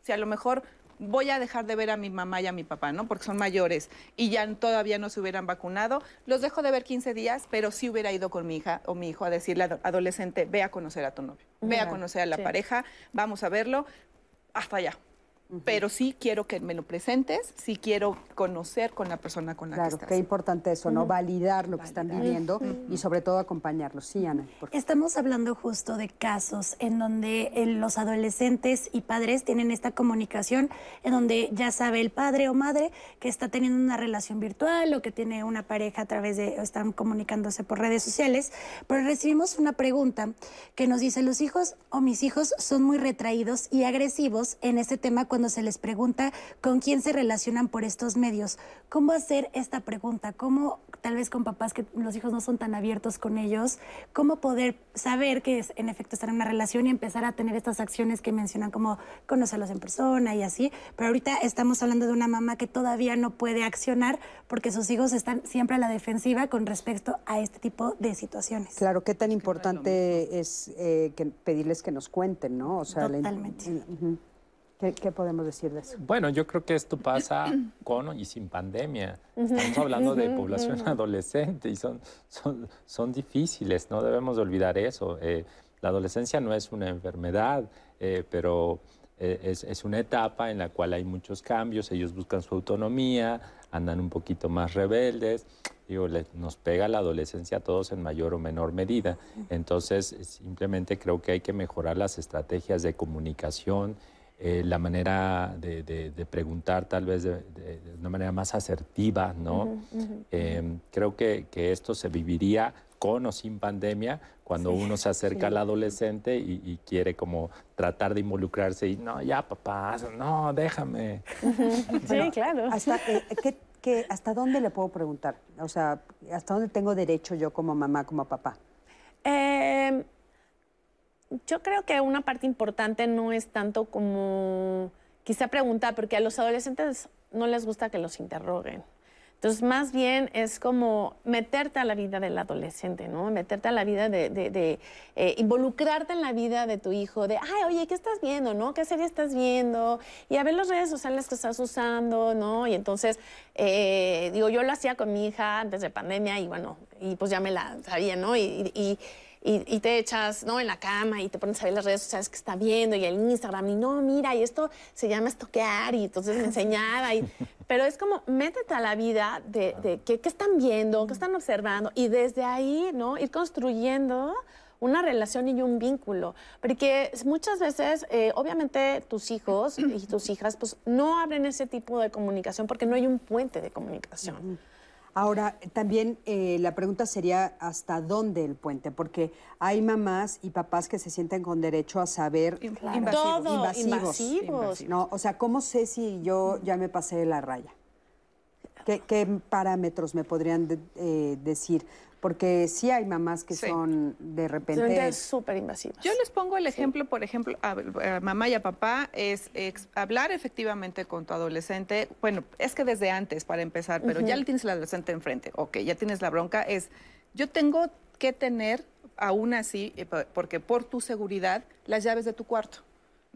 si a lo mejor voy a dejar de ver a mi mamá y a mi papá, ¿no? Porque son mayores y ya todavía no se hubieran vacunado. Los dejo de ver 15 días, pero sí hubiera ido con mi hija o mi hijo a decirle al adolescente, ve a conocer a tu novio, ve a conocer a la sí. pareja, vamos a verlo, hasta allá. Pero sí quiero que me lo presentes, sí quiero conocer con la persona con la que Claro, estás. qué importante eso, ¿no? Ujú. Validar lo que están viviendo y sobre todo acompañarlos. Sí, Ana. por favor. Estamos hablando justo de casos en donde eh, los adolescentes y padres tienen esta comunicación, en donde ya sabe el padre o madre que está teniendo una relación virtual o que tiene una pareja a través de, o están comunicándose por redes sociales, pero recibimos una pregunta que nos dice, los hijos o mis hijos son muy retraídos y agresivos en este tema cuando se les pregunta con quién se relacionan por estos medios. ¿Cómo hacer esta pregunta? ¿Cómo, tal vez con papás que los hijos no son tan abiertos con ellos, cómo poder saber que es, en efecto están en una relación y empezar a tener estas acciones que mencionan como conocerlos en persona y así? Pero ahorita estamos hablando de una mamá que todavía no puede accionar porque sus hijos están siempre a la defensiva con respecto a este tipo de situaciones. Claro, qué tan importante es eh, que pedirles que nos cuenten, ¿no? O sea, la in- Totalmente. ¿Qué, qué podemos decir de eso? Bueno, yo creo que esto pasa con y sin pandemia. Estamos hablando de población adolescente y son, son, son difíciles, no debemos de olvidar eso. Eh, la adolescencia no es una enfermedad, eh, pero eh, es, es una etapa en la cual hay muchos cambios, ellos buscan su autonomía, andan un poquito más rebeldes. Digo, le- nos pega la adolescencia a todos en mayor o menor medida. Entonces, simplemente creo que hay que mejorar las estrategias de comunicación, eh, la manera de, de- de preguntar tal vez de, de- de una manera más asertiva, ¿no? Eh, creo que, que esto se viviría con o sin pandemia cuando Sí, uno se acerca sí. al adolescente y, y quiere como tratar de involucrarse y no, ya papá, no, déjame. Bueno, Hasta, eh, ¿qué- qué- ¿Hasta dónde le puedo preguntar? O sea, ¿hasta dónde tengo derecho yo como mamá, como papá? Eh, yo creo que una parte importante no es tanto como quizá preguntar, porque a los adolescentes no les gusta que los interroguen. Entonces, más bien es como meterte a la vida del adolescente, ¿no? Meterte a la vida de, eh, involucrarte en la vida de tu hijo, de, ay, oye, ¿qué estás viendo, no? ¿Qué serie estás viendo? Y a ver las redes sociales que estás usando, ¿no? Y entonces, eh, digo, yo lo hacía con mi hija antes de pandemia y bueno, y pues ya me la sabía, ¿no? Y- y- y te echas, ¿no? En la cama y te pones a ver las redes sociales que está viendo y el Instagram y no, mira, y esto se llama estoquear y entonces me enseñaba y... Pero es como, métete a la vida de, de qué, qué están viendo, qué están observando y desde ahí, ¿no? Ir construyendo una relación y un vínculo. Porque muchas veces, eh, obviamente, tus hijos y tus hijas, pues no abren ese tipo de comunicación porque no hay un puente de comunicación. Ahora, también eh, la pregunta sería hasta dónde el puente, porque hay mamás y papás que se sienten con derecho a saber Claro. Todo, invasivos. No, o sea, ¿cómo sé si yo ya me pasé de la raya? ¿Qué, qué parámetros me podrían de- eh, decir? Porque sí hay mamás que Sí. son de repente... súper invasivas. Yo les pongo el ejemplo, por ejemplo, a, a mamá y a papá, es ex- hablar efectivamente con tu adolescente. Bueno, es que desde antes, para empezar, pero ya le tienes al adolescente enfrente, ok, ya tienes la bronca, es, yo tengo que tener, aún así, eh, po- porque por tu seguridad, las llaves de tu cuarto.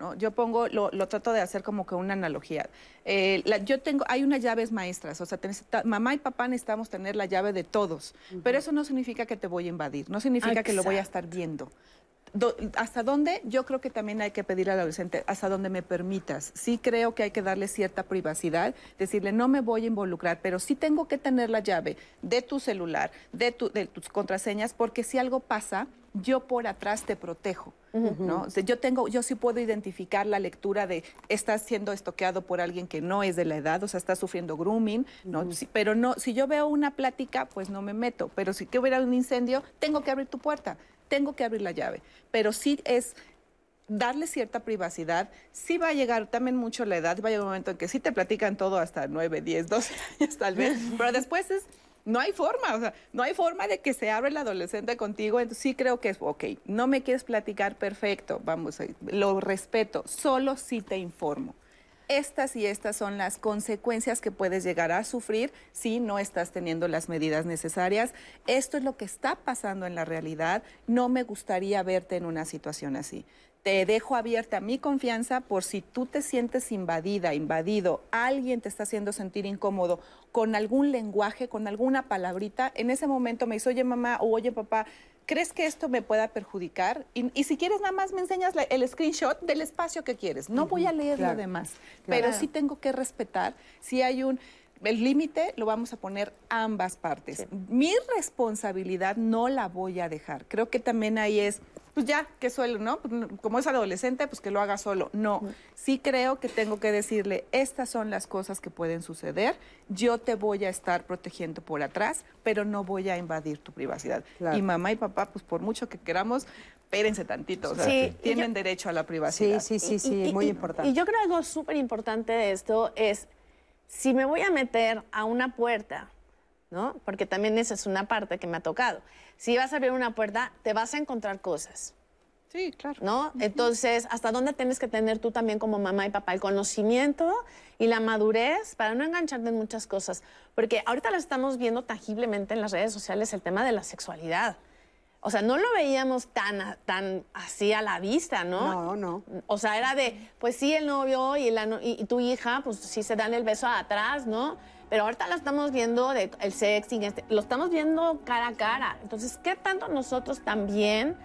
¿No? Yo pongo, lo, lo trato de hacer como que una analogía. Eh, la- yo tengo, hay unas llaves maestras, o sea, tenés- ta- mamá y papá necesitamos tener la llave de todos, pero eso no significa que te voy a invadir, no significa que lo voy a estar viendo. Do- ¿Hasta dónde? Yo creo que también hay que pedir al adolescente, hasta donde me permitas. Sí creo que hay que darle cierta privacidad, decirle, no me voy a involucrar, pero sí tengo que tener la llave de tu celular, de, tu- de tus contraseñas, porque si algo pasa, yo por atrás te protejo. ¿no? O sea, yo tengo, yo sí puedo identificar la lectura de estás siendo estoqueado por alguien que no es de la edad, o sea, estás sufriendo grooming, ¿no? Sí, pero no, si yo veo una plática, pues no me meto. Pero si que hubiera un incendio, tengo que abrir tu puerta, tengo que abrir la llave. Pero sí es darle cierta privacidad, sí va a llegar también mucho la edad, va a llegar un momento en que sí te platican todo hasta 9, 10, 12 años tal vez, pero después es, no hay forma, o sea, no hay forma de que se abra el adolescente contigo, entonces sí creo que es, ok, no me quieres platicar, perfecto, vamos, lo respeto, solo si te informo. Estas y estas son las consecuencias que puedes llegar a sufrir si no estás teniendo las medidas necesarias. Esto es lo que está pasando en la realidad. No me gustaría verte en una situación así. te dejo abierta mi confianza por si tú te sientes invadida, invadido, alguien te está haciendo sentir incómodo con algún lenguaje, con alguna palabrita, en ese momento me dice, oye mamá o oye papá, ¿crees que esto me pueda perjudicar? Y, y si quieres nada más me enseñas la- el screenshot del espacio que quieres. No voy a leer claro, lo demás, claro. pero sí tengo que respetar si hay un... El límite lo vamos a poner ambas partes. Mi responsabilidad no la voy a dejar. Creo que también ahí es, pues ya, que suelo, ¿no? Pues, Como es adolescente, pues que lo haga solo. No, sí creo que tengo que decirle, estas son las cosas que pueden suceder, yo te voy a estar protegiendo por atrás, pero no voy a invadir tu privacidad. Claro. Y mamá y papá, pues por mucho que queramos, espérense tantito, o sea, Sí, tienen derecho a la privacidad. Sí, sí, sí, Y- y- muy y- importante. Y yo creo algo súper importante de esto es, si me voy a meter a una puerta, ¿no? Porque también esa es una parte que me ha tocado. Si vas a abrir una puerta, te vas a encontrar cosas. Sí, claro. ¿No? Entonces, ¿hasta dónde tienes que tener tú también como mamá y papá el conocimiento y la madurez para no engancharte en muchas cosas? Porque ahorita lo estamos viendo tangiblemente en las redes sociales el tema de la sexualidad. O sea, no lo veíamos tan, tan así a la vista, ¿no? No, no. O sea, era de, pues sí, el novio y, la y, y tu hija, pues sí se dan el beso atrás, ¿no? Pero ahorita lo estamos viendo de el sexting, este, lo estamos viendo cara a cara. Entonces, ¿qué tanto nosotros también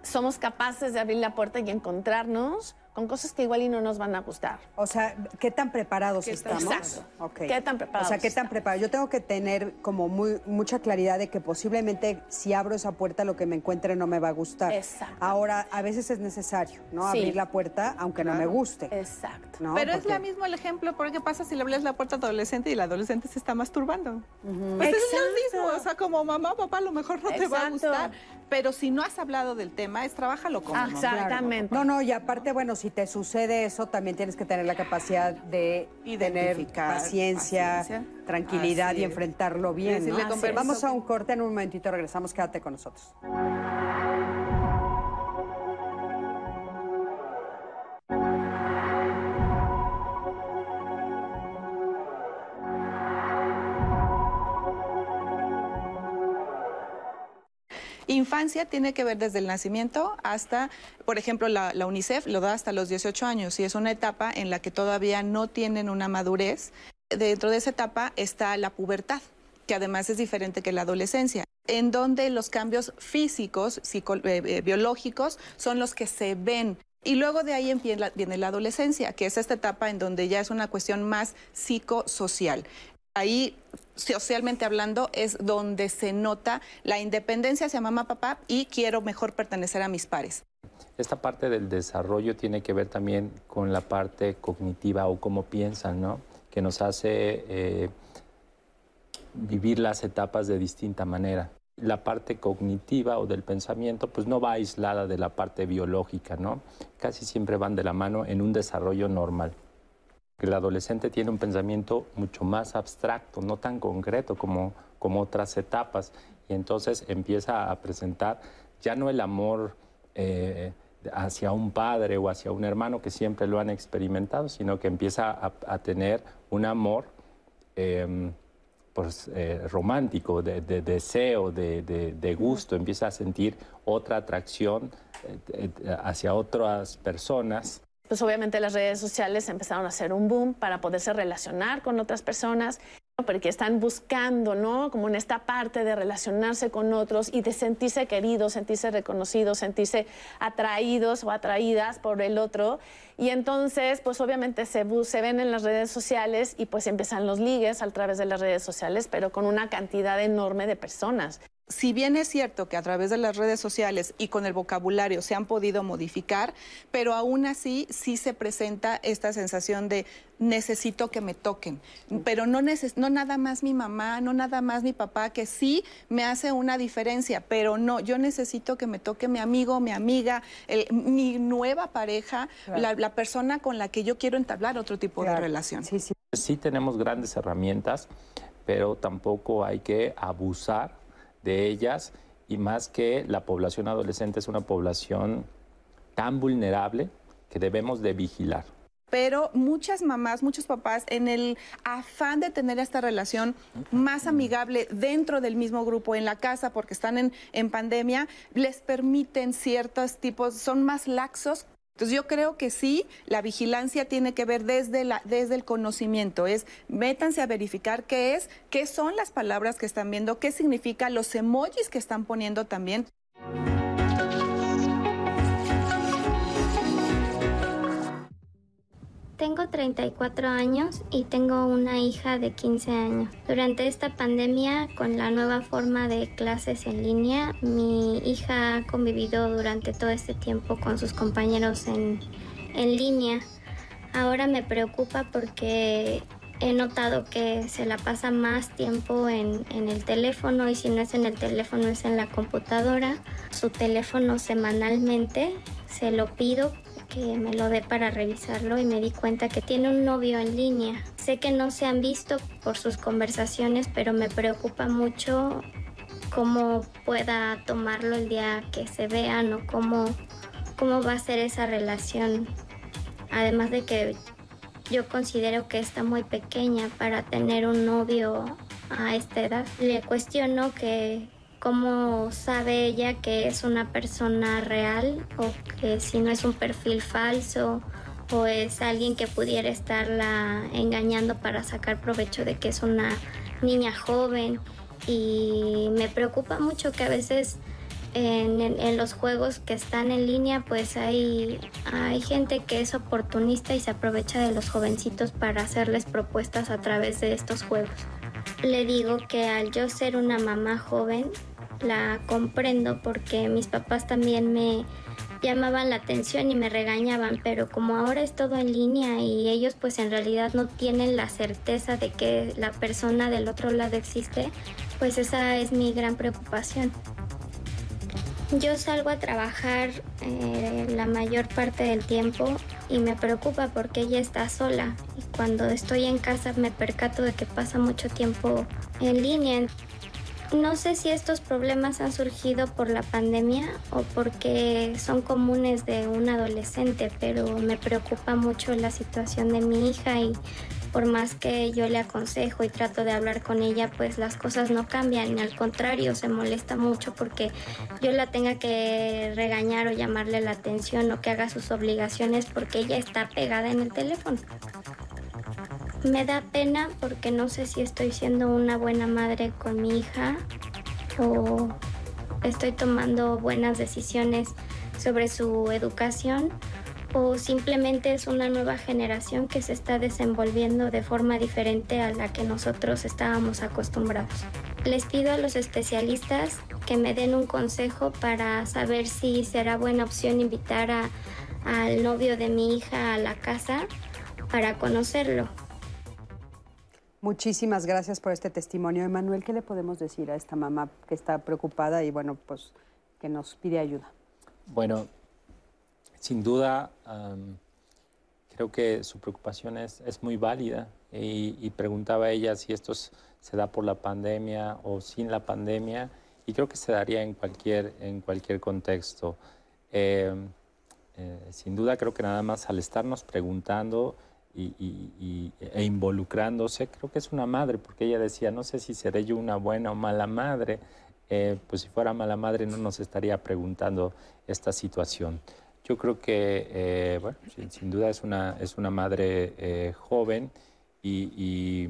somos capaces de abrir la puerta y encontrarnos con cosas que igual y no nos van a gustar? O sea, ¿qué tan preparados ¿Qué tan- estamos? Exacto. ¿Qué tan preparados O sea, ¿qué tan preparados? Yo tengo que tener como muy, mucha claridad de que posiblemente si abro esa puerta lo que me encuentre no me va a gustar. Exacto. Ahora, a veces es necesario, ¿no? Sí. Abrir la puerta aunque no me guste. Exacto. ¿no? Pero es la mismo el ejemplo, porque ¿qué pasa si le abres la puerta al adolescente y el adolescente se está masturbando? Pues es lo mismo, o sea, como mamá, papá, a lo mejor no te va a Exacto. gustar, pero si no has hablado del tema, es trabájalo con mamá. Exactamente. No, no, y aparte, bueno, si te sucede eso, también tienes que tener la capacidad de tener paciencia, paciencia. tranquilidad y enfrentarlo bien. Vamos a un corte en un momentito, regresamos, quédate con nosotros. Infancia tiene que ver desde el nacimiento hasta, por ejemplo, la, UNICEF lo da hasta los 18 años y es una etapa en la que todavía no tienen una madurez. Dentro de esa etapa está la pubertad, que además es diferente que la adolescencia, en donde los cambios físicos, eh, eh, biológicos, son los que se ven. Y luego de ahí empie- la- viene la adolescencia, que es esta etapa en donde ya es una cuestión más psicosocial. Ahí, socialmente hablando, es donde se nota la independencia hacia mamá, papá y quiero mejor pertenecer a mis pares. Esta parte del desarrollo tiene que ver también con la parte cognitiva o cómo piensan, ¿no? Que nos hace eh, vivir las etapas de distinta manera. La parte cognitiva o del pensamiento, pues no va aislada de la parte biológica, ¿no? Casi siempre van de la mano en un desarrollo normal. El adolescente tiene un pensamiento mucho más abstracto, no tan concreto como, como otras etapas, y entonces empieza a presentar ya no el amor eh, hacia un padre o hacia un hermano que siempre lo han experimentado, sino que empieza a, tener un amor eh, pues, eh, romántico, de, de deseo, de, de- de gusto, empieza a sentir otra atracción eh, eh, hacia otras personas. Pues obviamente las redes sociales empezaron a hacer un boom para poderse relacionar con otras personas, porque están buscando, ¿no? Como en esta parte de relacionarse con otros y de sentirse queridos, sentirse reconocidos, sentirse atraídos o atraídas por el otro. Y entonces, pues obviamente se ven en las redes sociales y pues empiezan los ligues a través de las redes sociales, pero con una cantidad enorme de personas. Si bien es cierto que a través de las redes sociales y con el vocabulario se han podido modificar, pero aún así sí se presenta esta sensación de necesito que me toquen, pero no, neces- no nada más mi mamá, no nada más mi papá, que sí me hace una diferencia, pero no, yo necesito que me toque mi amigo, mi amiga, el- mi nueva pareja, Claro. la, la persona con la que yo quiero entablar otro tipo de relación. Sí tenemos grandes herramientas, pero tampoco hay que abusar de ellas y más que la población adolescente es una población tan vulnerable que debemos de vigilar. pero muchas mamás, muchos papás, en el afán de tener esta relación más amigable dentro del mismo grupo, en la casa, porque están en, en pandemia, les permiten ciertos tipos, son más laxos entonces yo creo que sí, la vigilancia tiene que ver desde, desde el conocimiento, es métanse a verificar qué es, qué son las palabras que están viendo, qué significa los emojis que están poniendo también. Tengo 34 años y tengo una hija de 15 años. Durante esta pandemia, con la nueva forma de clases en línea, mi hija ha convivido durante todo este tiempo con sus compañeros en, en línea. Ahora me preocupa porque he notado que se la pasa más tiempo en, en, el teléfono y si no es en el teléfono es en la computadora. Su teléfono semanalmente se lo pido que me lo dé para revisarlo y me di cuenta que tiene un novio en línea. Sé que no se han visto por sus conversaciones, pero me preocupa mucho cómo pueda tomarlo el día que se vean o cómo, cómo va a ser esa relación. Además de que yo considero que está muy pequeña para tener un novio a esta edad. Le cuestiono que cómo sabe ella que es una persona real o que si no es un perfil falso o es alguien que pudiera estarla engañando para sacar provecho de que es una niña joven. Y me preocupa mucho que a veces en, los juegos que están en línea pues hay, hay gente que es oportunista y se aprovecha de los jovencitos para hacerles propuestas a través de estos juegos. Le digo que al yo ser una mamá joven la comprendo porque mis papás también me llamaban la atención y me regañaban, pero como ahora es todo en línea y ellos pues en realidad no tienen la certeza de que la persona del otro lado existe, pues esa es mi gran preocupación. Yo salgo a trabajar eh, la mayor parte del tiempo y me preocupa porque ella está sola y cuando estoy en casa me percato de que pasa mucho tiempo en línea. No sé si estos problemas han surgido por la pandemia o porque son comunes de un adolescente, pero me preocupa mucho la situación de mi hija y por más que yo le aconsejo y trato de hablar con ella, pues las cosas no cambian, al contrario, se molesta mucho porque yo la tenga que regañar o llamarle la atención o que haga sus obligaciones porque ella está pegada en el teléfono. Me da pena porque no sé si estoy siendo una buena madre con mi hija o estoy tomando buenas decisiones sobre su educación o simplemente es una nueva generación que se está desenvolviendo de forma diferente a la que nosotros estábamos acostumbrados. Les pido a los especialistas que me den un consejo para saber si será buena opción invitar al novio de mi hija a la casa para conocerlo. Muchísimas gracias por este testimonio. Emanuel, ¿qué le podemos decir a esta mamá que está preocupada y bueno, pues que nos pide ayuda? Bueno, sin duda, creo que su preocupación es, muy válida y, preguntaba ella si esto se da por la pandemia o sin la pandemia y creo que se daría en cualquier, en cualquier contexto. Eh, eh, sin duda, creo que nada más al estarnos preguntando, y, e involucrándose, creo que es una madre, porque ella decía, no sé si seré yo una buena o mala madre, eh, pues si fuera mala madre no nos estaría preguntando esta situación. Yo creo que, eh, bueno, sin, duda es una, es una madre eh, joven y,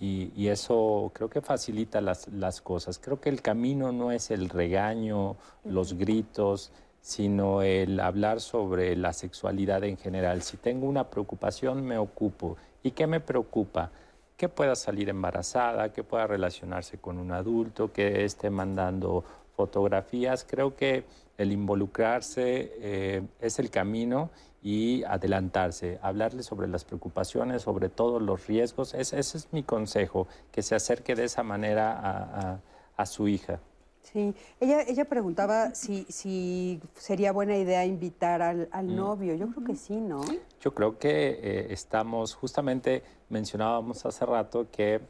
y, eso creo que facilita las, las cosas. Creo que el camino no es el regaño, los gritos, sino el hablar sobre la sexualidad en general. Si tengo una preocupación, me ocupo. ¿Y qué me preocupa? Que pueda salir embarazada, que pueda relacionarse con un adulto, que esté mandando fotografías. Creo que el involucrarse eh, es el camino y adelantarse, hablarle sobre las preocupaciones, sobre todos los riesgos. ese es mi consejo, que se acerque de esa manera a su hija. Sí, ella, ella preguntaba si, si sería buena idea invitar al, Mm. novio. Yo creo que sí, ¿no? Yo creo que eh, estamos, justamente mencionábamos hace rato que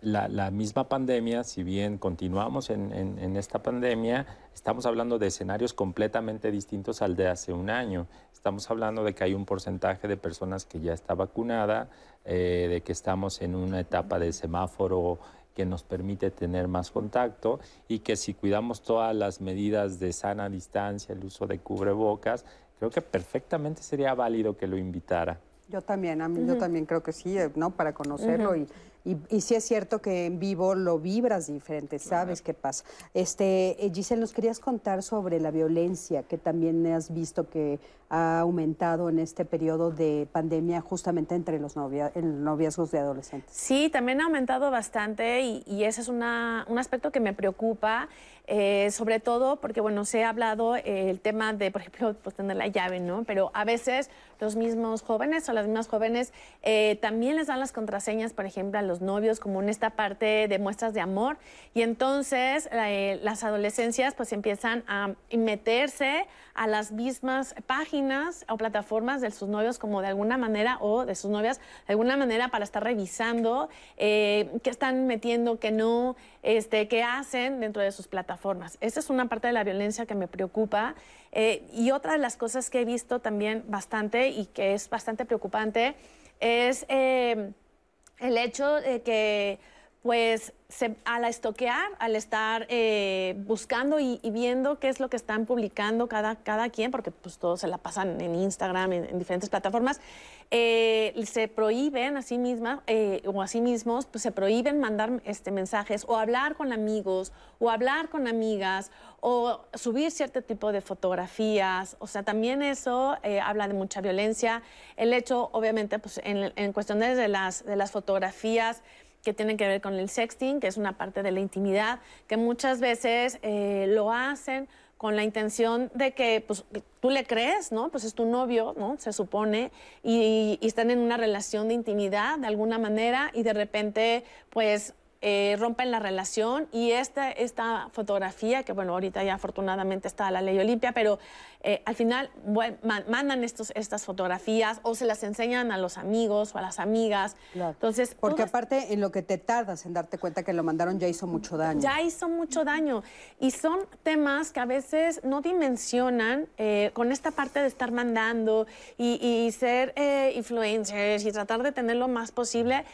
la, la misma pandemia, si bien continuamos en, en- en esta pandemia, estamos hablando de escenarios completamente distintos al de hace un año. Estamos hablando de que hay un porcentaje de personas que ya está vacunada, eh, de que estamos en una etapa de semáforo que nos permite tener más contacto y que si cuidamos todas las medidas de sana distancia, el uso de cubrebocas, creo que perfectamente sería válido que lo invitara. Yo también, a mí, yo también creo que sí, eh, ¿no? Para conocerlo y, y, y sí es cierto que en vivo lo vibras diferente, sabes qué pasa. Este, eh, Giselle, nos querías contar sobre la violencia que también has visto que ha aumentado en este periodo de pandemia justamente entre los novia, en noviazgos de adolescentes. Sí, también ha aumentado bastante y, y ese es una- un aspecto que me preocupa, eh, sobre todo porque, bueno, se ha hablado eh, el tema de, por ejemplo, pues tener la llave, ¿no? Pero a veces los mismos jóvenes o las mismas jóvenes eh, también les dan las contraseñas, por ejemplo, a los novios, como en esta parte de muestras de amor. Y entonces eh, las adolescencias pues empiezan a meterse a las mismas páginas o plataformas de sus novios como de alguna manera o de sus novias de alguna manera para estar revisando eh, qué están metiendo, qué no, este, qué hacen dentro de sus plataformas. Esa es una parte de la violencia que me preocupa. Eh, y otra de las cosas que he visto también bastante y que es bastante preocupante es eh, el hecho de que pues al estoquear, al estar eh, buscando y, viendo qué es lo que están publicando cada, cada quien, porque pues todos se la pasan en Instagram, en, en diferentes plataformas, eh, se prohíben a sí mismas eh, o a sí mismos, pues se prohíben mandar este, mensajes o hablar con amigos o hablar con amigas o subir cierto tipo de fotografías. O sea, también eso eh, habla de mucha violencia. El hecho, obviamente, pues en, en cuestiones de las, de las fotografías, que tienen que ver con el sexting, que es una parte de la intimidad, que muchas veces eh, lo hacen con la intención de que pues, tú le crees, ¿no? Pues es tu novio, ¿no? Se supone, y, y están en una relación de intimidad de alguna manera y de repente, pues eh, rompen la relación y esta, esta fotografía, que bueno, ahorita ya afortunadamente está la ley Olimpia, pero eh, al final bueno, ma- mandan estos, estas fotografías o se las enseñan a los amigos o a las amigas. Entonces, Porque aparte en lo que te tardas en darte cuenta que lo mandaron ya hizo mucho daño. ya hizo mucho daño. Y son temas que a veces no dimensionan eh, con esta parte de estar mandando y, y ser eh, influencers y tratar de tener lo más posible.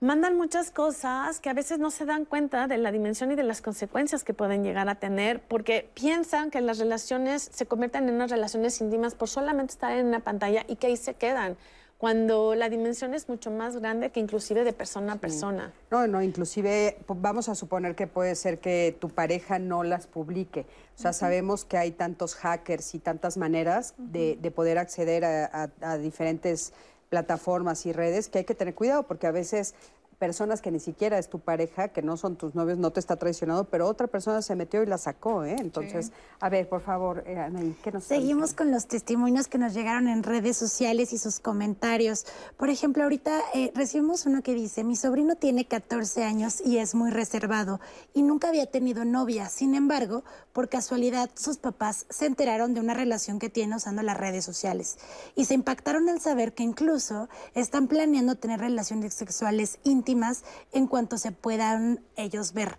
Mandan muchas cosas que a veces no se dan cuenta de la dimensión y de las consecuencias que pueden llegar a tener, porque piensan que las relaciones se convierten en unas relaciones íntimas por solamente estar en una pantalla y que ahí se quedan, cuando la dimensión es mucho más grande que inclusive de persona a persona. No, no, inclusive po- vamos a suponer que puede ser que tu pareja no las publique. O sea, sabemos que hay tantos hackers y tantas maneras de, de poder acceder a, a- a diferentes plataformas y redes que hay que tener cuidado porque a veces personas que ni siquiera es tu pareja, que no son tus novios, no te está traicionando, pero otra persona se metió y la sacó, ¿eh? Entonces, a ver, por favor, eh, Anaí, ¿qué nos Seguimos con los testimonios que nos llegaron en redes sociales y sus comentarios. Por ejemplo, ahorita eh, recibimos uno que dice, mi sobrino tiene 14 años y es muy reservado y nunca había tenido novia. Sin embargo, por casualidad, sus papás se enteraron de una relación que tiene usando las redes sociales y se impactaron al saber que incluso están planeando tener relaciones sexuales íntimas en cuanto se puedan ellos ver.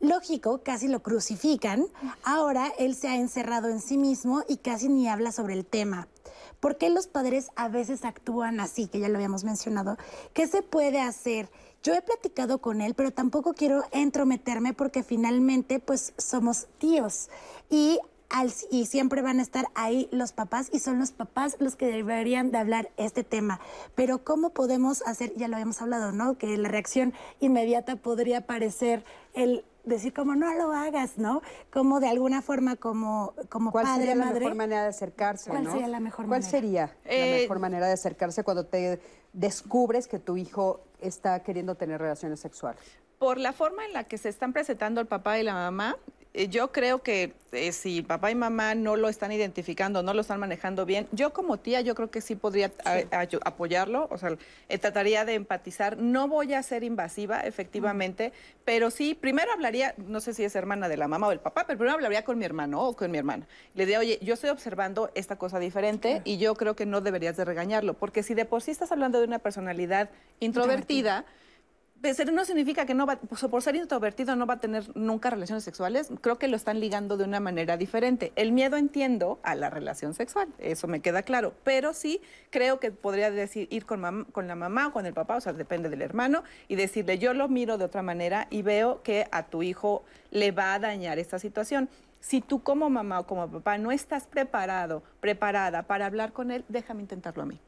Lógico, casi lo crucifican. Ahora él se ha encerrado en sí mismo y casi ni habla sobre el tema. ¿Por qué los padres a veces actúan así, que ya lo habíamos mencionado? ¿Qué se puede hacer? Yo he platicado con él, pero tampoco quiero entrometerme porque finalmente pues somos tíos y, al- y siempre van a estar ahí los papás y son los papás los que deberían de hablar este tema. Pero ¿cómo podemos hacer? Ya lo habíamos hablado, ¿no? Que la reacción inmediata podría parecer el decir como no lo hagas, ¿no? Como de alguna forma como, como ¿Cuál padre, sería la madre. mejor manera de acercarse? ¿Cuál no? sería la mejor ¿Cuál manera? sería Eh, la mejor manera de acercarse cuando te descubres que tu hijo está queriendo tener relaciones sexuales? Por la forma en la que se están presentando el papá y la mamá, eh, yo creo que eh, si papá y mamá no lo están identificando, no lo están manejando bien, yo como tía, yo creo que sí podría a- apoyarlo, o sea, eh, trataría de empatizar. No voy a ser invasiva, efectivamente, pero sí, primero hablaría, no sé si es hermana de la mamá o del papá, pero primero hablaría con mi hermano o con mi hermana. Le diría, oye, yo estoy observando esta cosa diferente y yo creo que no deberías de regañarlo, porque si de por sí estás hablando de una personalidad introvertida, no significa que no va, por ser introvertido no va a tener nunca relaciones sexuales. Creo que lo están ligando de una manera diferente. El miedo entiendo a la relación sexual, eso me queda claro. Pero sí creo que podría decir ir con, con la mamá o con el papá, o sea, depende del hermano, y decirle yo lo miro de otra manera y veo que a tu hijo le va a dañar esta situación. Si tú como mamá o como papá no estás preparado, preparada para hablar con él, déjame intentarlo a mí.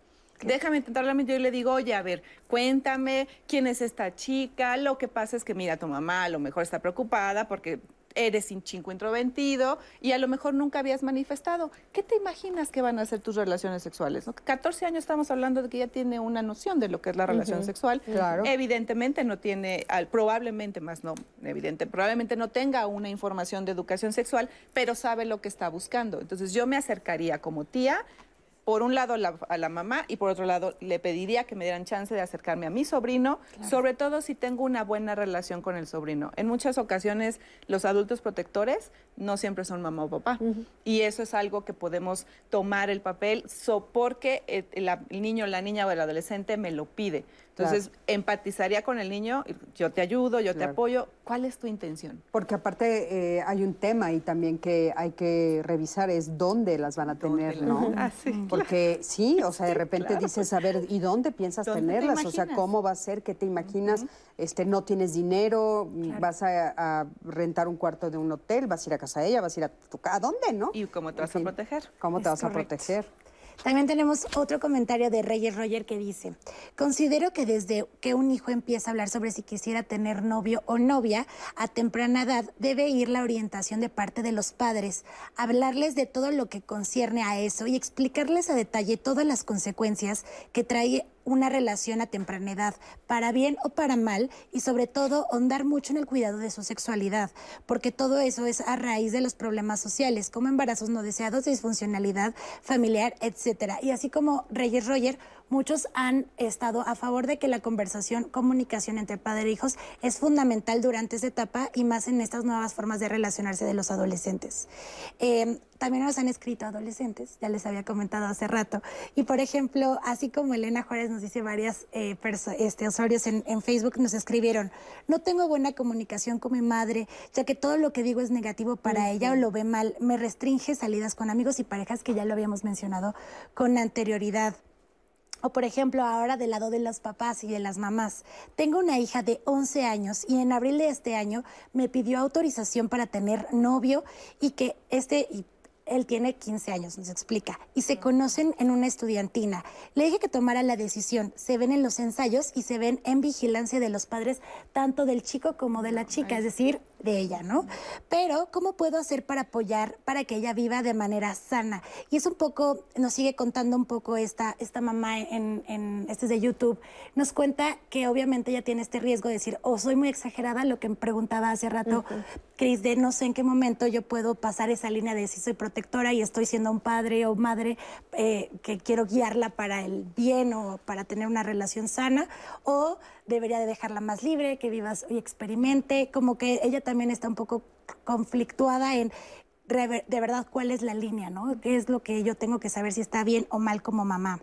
Déjame intentarlo. Yo le digo, oye, a ver, cuéntame quién es esta chica. Lo que pasa es que, mira, tu mamá a lo mejor está preocupada porque eres un chingo introvertido y a lo mejor nunca habías manifestado. ¿Qué te imaginas que van a ser tus relaciones sexuales? 14 años estamos hablando de que ya tiene una noción de lo que es la relación sexual. Claro. Evidentemente no tiene, probablemente más no, evidente, probablemente no tenga una información de educación sexual, pero sabe lo que está buscando. Entonces yo me acercaría como tía por un lado a la mamá y por otro lado le pediría que me dieran chance de acercarme a mi sobrino, sobre todo si tengo una buena relación con el sobrino. En muchas ocasiones los adultos protectores no siempre son mamá o papá y eso es algo que podemos tomar el papel porque el, el niño, la niña o el adolescente me lo pide. Entonces, empatizaría con el niño, yo te ayudo, yo te apoyo. ¿Cuál es tu intención? Porque aparte eh, hay un tema y también que hay que revisar es dónde las van a tener, ¿no? Ah, sí. Porque sí, o sea, de repente dices, a ver, ¿y dónde piensas ¿Dónde te tenerlas? O sea? ¿cómo va a ser? ¿Qué te imaginas? este, no tienes dinero, vas a, a rentar un cuarto de un hotel, vas a ir a casa de ella, vas a ir a tu casa, ¿a dónde, no? ¿Y cómo te En vas a proteger? ¿Cómo te vas a proteger? También tenemos otro comentario de Reyes Roger que dice, considero que desde que un hijo empieza a hablar sobre si quisiera tener novio o novia, a temprana edad debe ir la orientación de parte de los padres, hablarles de todo lo que concierne a eso y explicarles a detalle todas las consecuencias que trae una relación a temprana edad, para bien o para mal, y sobre todo ahondar mucho en el cuidado de su sexualidad, porque todo eso es a raíz de los problemas sociales, como embarazos no deseados, disfuncionalidad familiar, etcétera. Y así como Reyes Roger, muchos han estado a favor de que la conversación, comunicación entre padre e hijos es fundamental durante esta etapa y más en estas nuevas formas de relacionarse de los adolescentes. Eh, también nos han escrito adolescentes, ya les había comentado hace rato. Y por ejemplo, así como Elena Juárez nos dice varias eh, este, usuarios en, en Facebook, nos escribieron, no tengo buena comunicación con mi madre, ya que todo lo que digo es negativo para ella o lo ve mal, me restringe salidas con amigos y parejas que ya lo habíamos mencionado con anterioridad. O por ejemplo, ahora del lado de los papás y de las mamás. Tengo una hija de 11 años y en abril de este año me pidió autorización para tener novio y que este... y él tiene 15 años, nos explica, y se conocen en una estudiantina. Le dije que tomara la decisión. Se ven en los ensayos y se ven en vigilancia de los padres, tanto del chico como de la chica, es decir, de ella, ¿no? Pero, ¿cómo puedo hacer para apoyar, para que ella viva de manera sana? Y es un poco, nos sigue contando un poco esta, esta mamá en, en este es de YouTube, nos cuenta que obviamente ella tiene este riesgo de decir, o soy muy exagerada, lo que me preguntaba hace rato, Cris, de no sé en qué momento yo puedo pasar esa línea de si soy y estoy siendo un padre o madre eh, que quiero guiarla para el bien o para tener una relación sana, o debería de dejarla más libre, que vivas y experimente, como que ella también está un poco conflictuada en de verdad cuál es la línea, ¿no? ¿Qué es lo que yo tengo que saber si está bien o mal como mamá?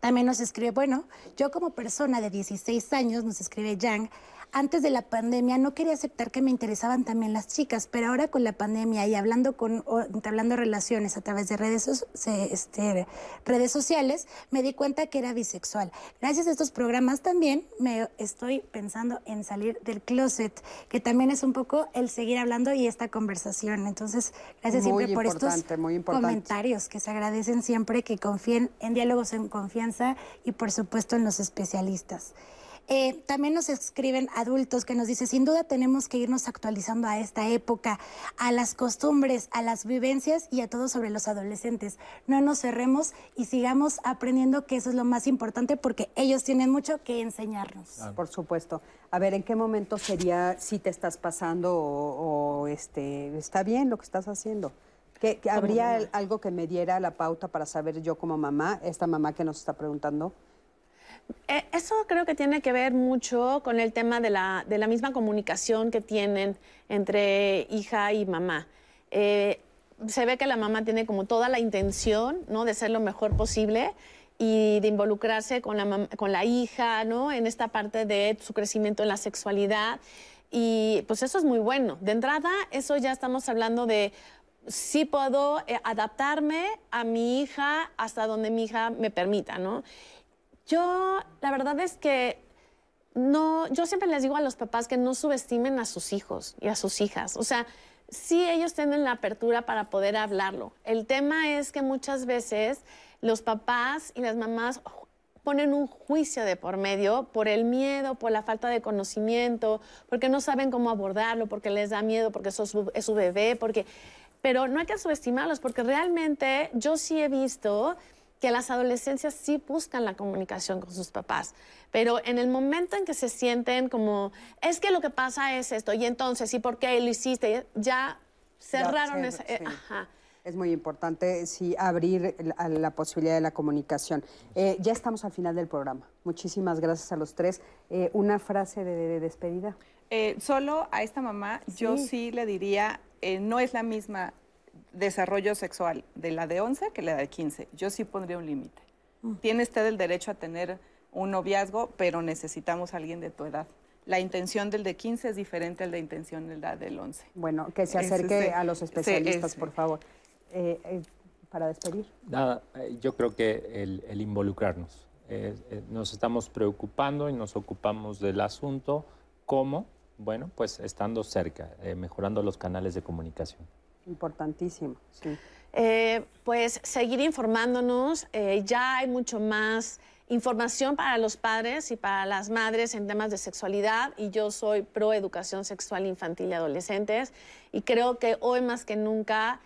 También nos escribe, bueno, yo como persona de 16 años, nos escribe Yang, antes de la pandemia no quería aceptar que me interesaban también las chicas, pero ahora con la pandemia y hablando con o entablando relaciones a través de redes, este, redes sociales, me di cuenta que era bisexual. Gracias a estos programas también me estoy pensando en salir del closet, que también es un poco el seguir hablando y esta conversación. Entonces, gracias Muy siempre por estos muy comentarios que se agradecen siempre, que confíen en diálogos en confianza y por supuesto en los especialistas. Eh, también nos escriben adultos que nos dicen, sin duda tenemos que irnos actualizando a esta época, a las costumbres, a las vivencias y a todo sobre los adolescentes. No nos cerremos y sigamos aprendiendo que eso es lo más importante porque ellos tienen mucho que enseñarnos. Por supuesto. A ver, ¿en qué momento sería si te estás pasando o, o, este está bien lo que estás haciendo? ¿Qué, qué- Como ¿Habría el- algo que me diera la pauta para saber yo como mamá, esta mamá que nos está preguntando? Eh, Eso creo que tiene que ver mucho con el tema de la, de la misma comunicación que tienen entre hija y mamá. Eh, se ve que la mamá tiene como toda la intención ¿no? de ser lo mejor posible y de involucrarse con la, con la hija, ¿no? En esta parte de su crecimiento en la sexualidad. Y pues eso es muy bueno. De entrada, eso ya estamos hablando de sí puedo eh, adaptarme a mi hija hasta donde mi hija me permita, ¿no? Yo, la verdad es que no, yo siempre les digo a los papás que no subestimen a sus hijos y a sus hijas. O sea, sí ellos tienen la apertura para poder hablarlo. El tema es que muchas veces los papás y las mamás ponen un juicio de por medio por el miedo, por la falta de conocimiento, porque no saben cómo abordarlo, porque les da miedo, porque eso es su, es su bebé, porque... Pero no hay que subestimarlos, porque realmente yo sí he visto que las adolescencias sí buscan la comunicación con sus papás, pero en el momento en que se sienten como, es que lo que pasa es esto, y entonces, ¿y por qué lo hiciste? Ya cerraron Ya, esa... sí. ajá. Es muy importante, sí, abrir la, la posibilidad de la comunicación. Eh, ya estamos al final del programa. Muchísimas gracias a los tres. Eh, una frase de, de despedida. Eh, solo a esta mamá yo sí le diría, eh, no es la misma desarrollo sexual de la de 11 que la de 15. Yo sí pondría un límite. Tiene usted el derecho a tener un noviazgo, pero necesitamos a alguien de tu edad. La intención del de 15 es diferente a la intención de la del 11. Bueno, que se acerque a los especialistas, ese. por favor. Eh, eh, para despedir. Nada, eh, yo creo que el, el involucrarnos. Eh, eh, nos estamos preocupando y nos ocupamos del asunto. ¿Cómo? Bueno, pues estando cerca, eh, mejorando los canales de comunicación. Importantísimo, sí. Eh, pues seguir informándonos. eh, ya hay mucho más información para los padres y para las madres en temas de sexualidad y yo soy pro educación sexual infantil y adolescentes y creo que hoy más que nunca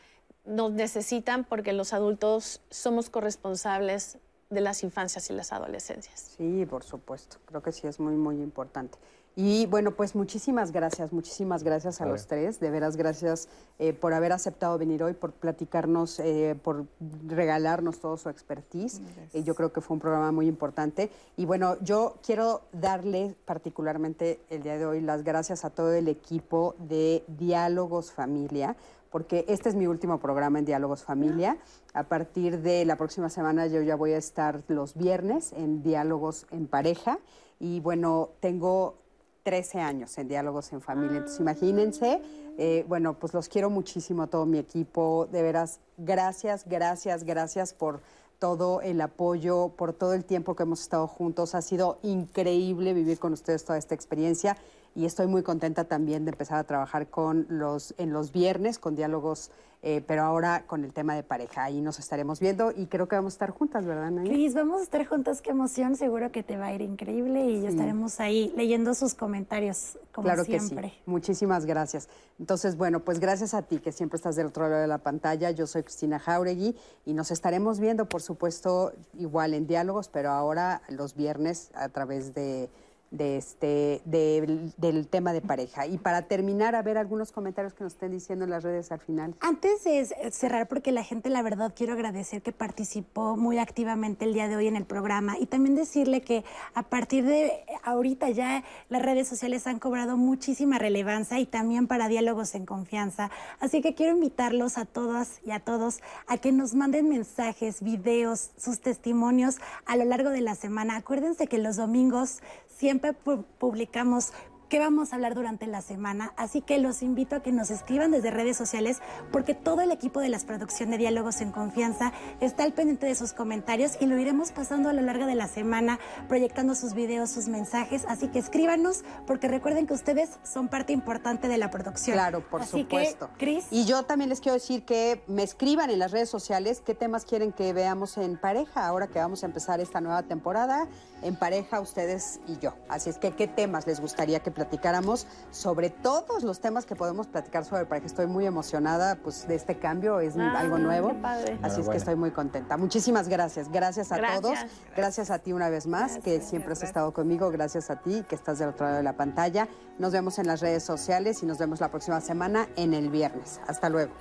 nos necesitan porque los adultos somos corresponsables de las infancias y las adolescencias. Sí, por supuesto. Creo que sí es muy, muy importante. Y bueno, pues muchísimas gracias, muchísimas gracias a, A los tres. De veras, gracias eh, por haber aceptado venir hoy, por platicarnos, eh, por regalarnos todo su expertise. Eh, yo creo que fue un programa muy importante. Y bueno, yo quiero darle particularmente el día de hoy las gracias a todo el equipo de Diálogos Familia, porque este es mi último programa en Diálogos Familia. A partir de la próxima semana yo ya voy a estar los viernes en Diálogos en Pareja. Y bueno, tengo 13 años en Diálogos en Familia. Entonces, imagínense, eh, bueno, pues los quiero muchísimo a todo mi equipo. De veras, gracias, gracias, gracias por todo el apoyo, por todo el tiempo que hemos estado juntos. Ha sido increíble vivir con ustedes toda esta experiencia y estoy muy contenta también de empezar a trabajar con los, en los viernes con diálogos, eh, pero ahora con el tema de pareja. Ahí nos estaremos viendo y creo que vamos a estar juntas, ¿verdad, Naya? Cris, vamos a estar juntas, qué emoción, seguro que te va a ir increíble y Sí. estaremos ahí leyendo sus comentarios como claro siempre. que sí. Muchísimas gracias. Entonces, bueno, pues gracias a ti que siempre estás del otro lado de la pantalla. Yo soy Cristina Jauregui y nos estaremos viendo, por supuesto, igual en diálogos, pero ahora los viernes a través de, de este, del- tema de pareja. Y para terminar, a ver algunos comentarios que nos estén diciendo en las redes al final. Antes de c- cerrar, porque la gente, la verdad, quiero agradecer que participó muy activamente el día de hoy en el programa y también decirle que a partir de ahorita ya las redes sociales han cobrado muchísima relevancia y también para diálogos en confianza. Así que quiero invitarlos a todas y a todos a que nos manden mensajes, videos, sus testimonios a lo largo de la semana. Acuérdense que los domingos siempre pu- publicamos qué vamos a hablar durante la semana. Así que los invito a que nos escriban desde redes sociales porque todo el equipo de las producciones de Diálogos en Confianza está al pendiente de sus comentarios y lo iremos pasando a lo largo de la semana, proyectando sus videos, sus mensajes. Así que escríbanos porque recuerden que ustedes son parte importante de la producción. Claro, por Así supuesto. Que, Y yo también les quiero decir que me escriban en las redes sociales qué temas quieren que veamos en pareja, ahora que vamos a empezar esta nueva temporada, en pareja ustedes y yo. Así es que qué temas les gustaría que platicáramos sobre todos los temas que podemos platicar sobre pareja. Estoy muy emocionada pues de este cambio, es Ah, algo nuevo. qué padre. Así es que estoy muy contenta. Muchísimas gracias. Gracias a Gracias. todos. Gracias a ti una vez más, que siempre has estado conmigo. Gracias a ti, que estás del otro lado de la pantalla. Nos vemos en las redes sociales y nos vemos la próxima semana en el viernes. Hasta luego.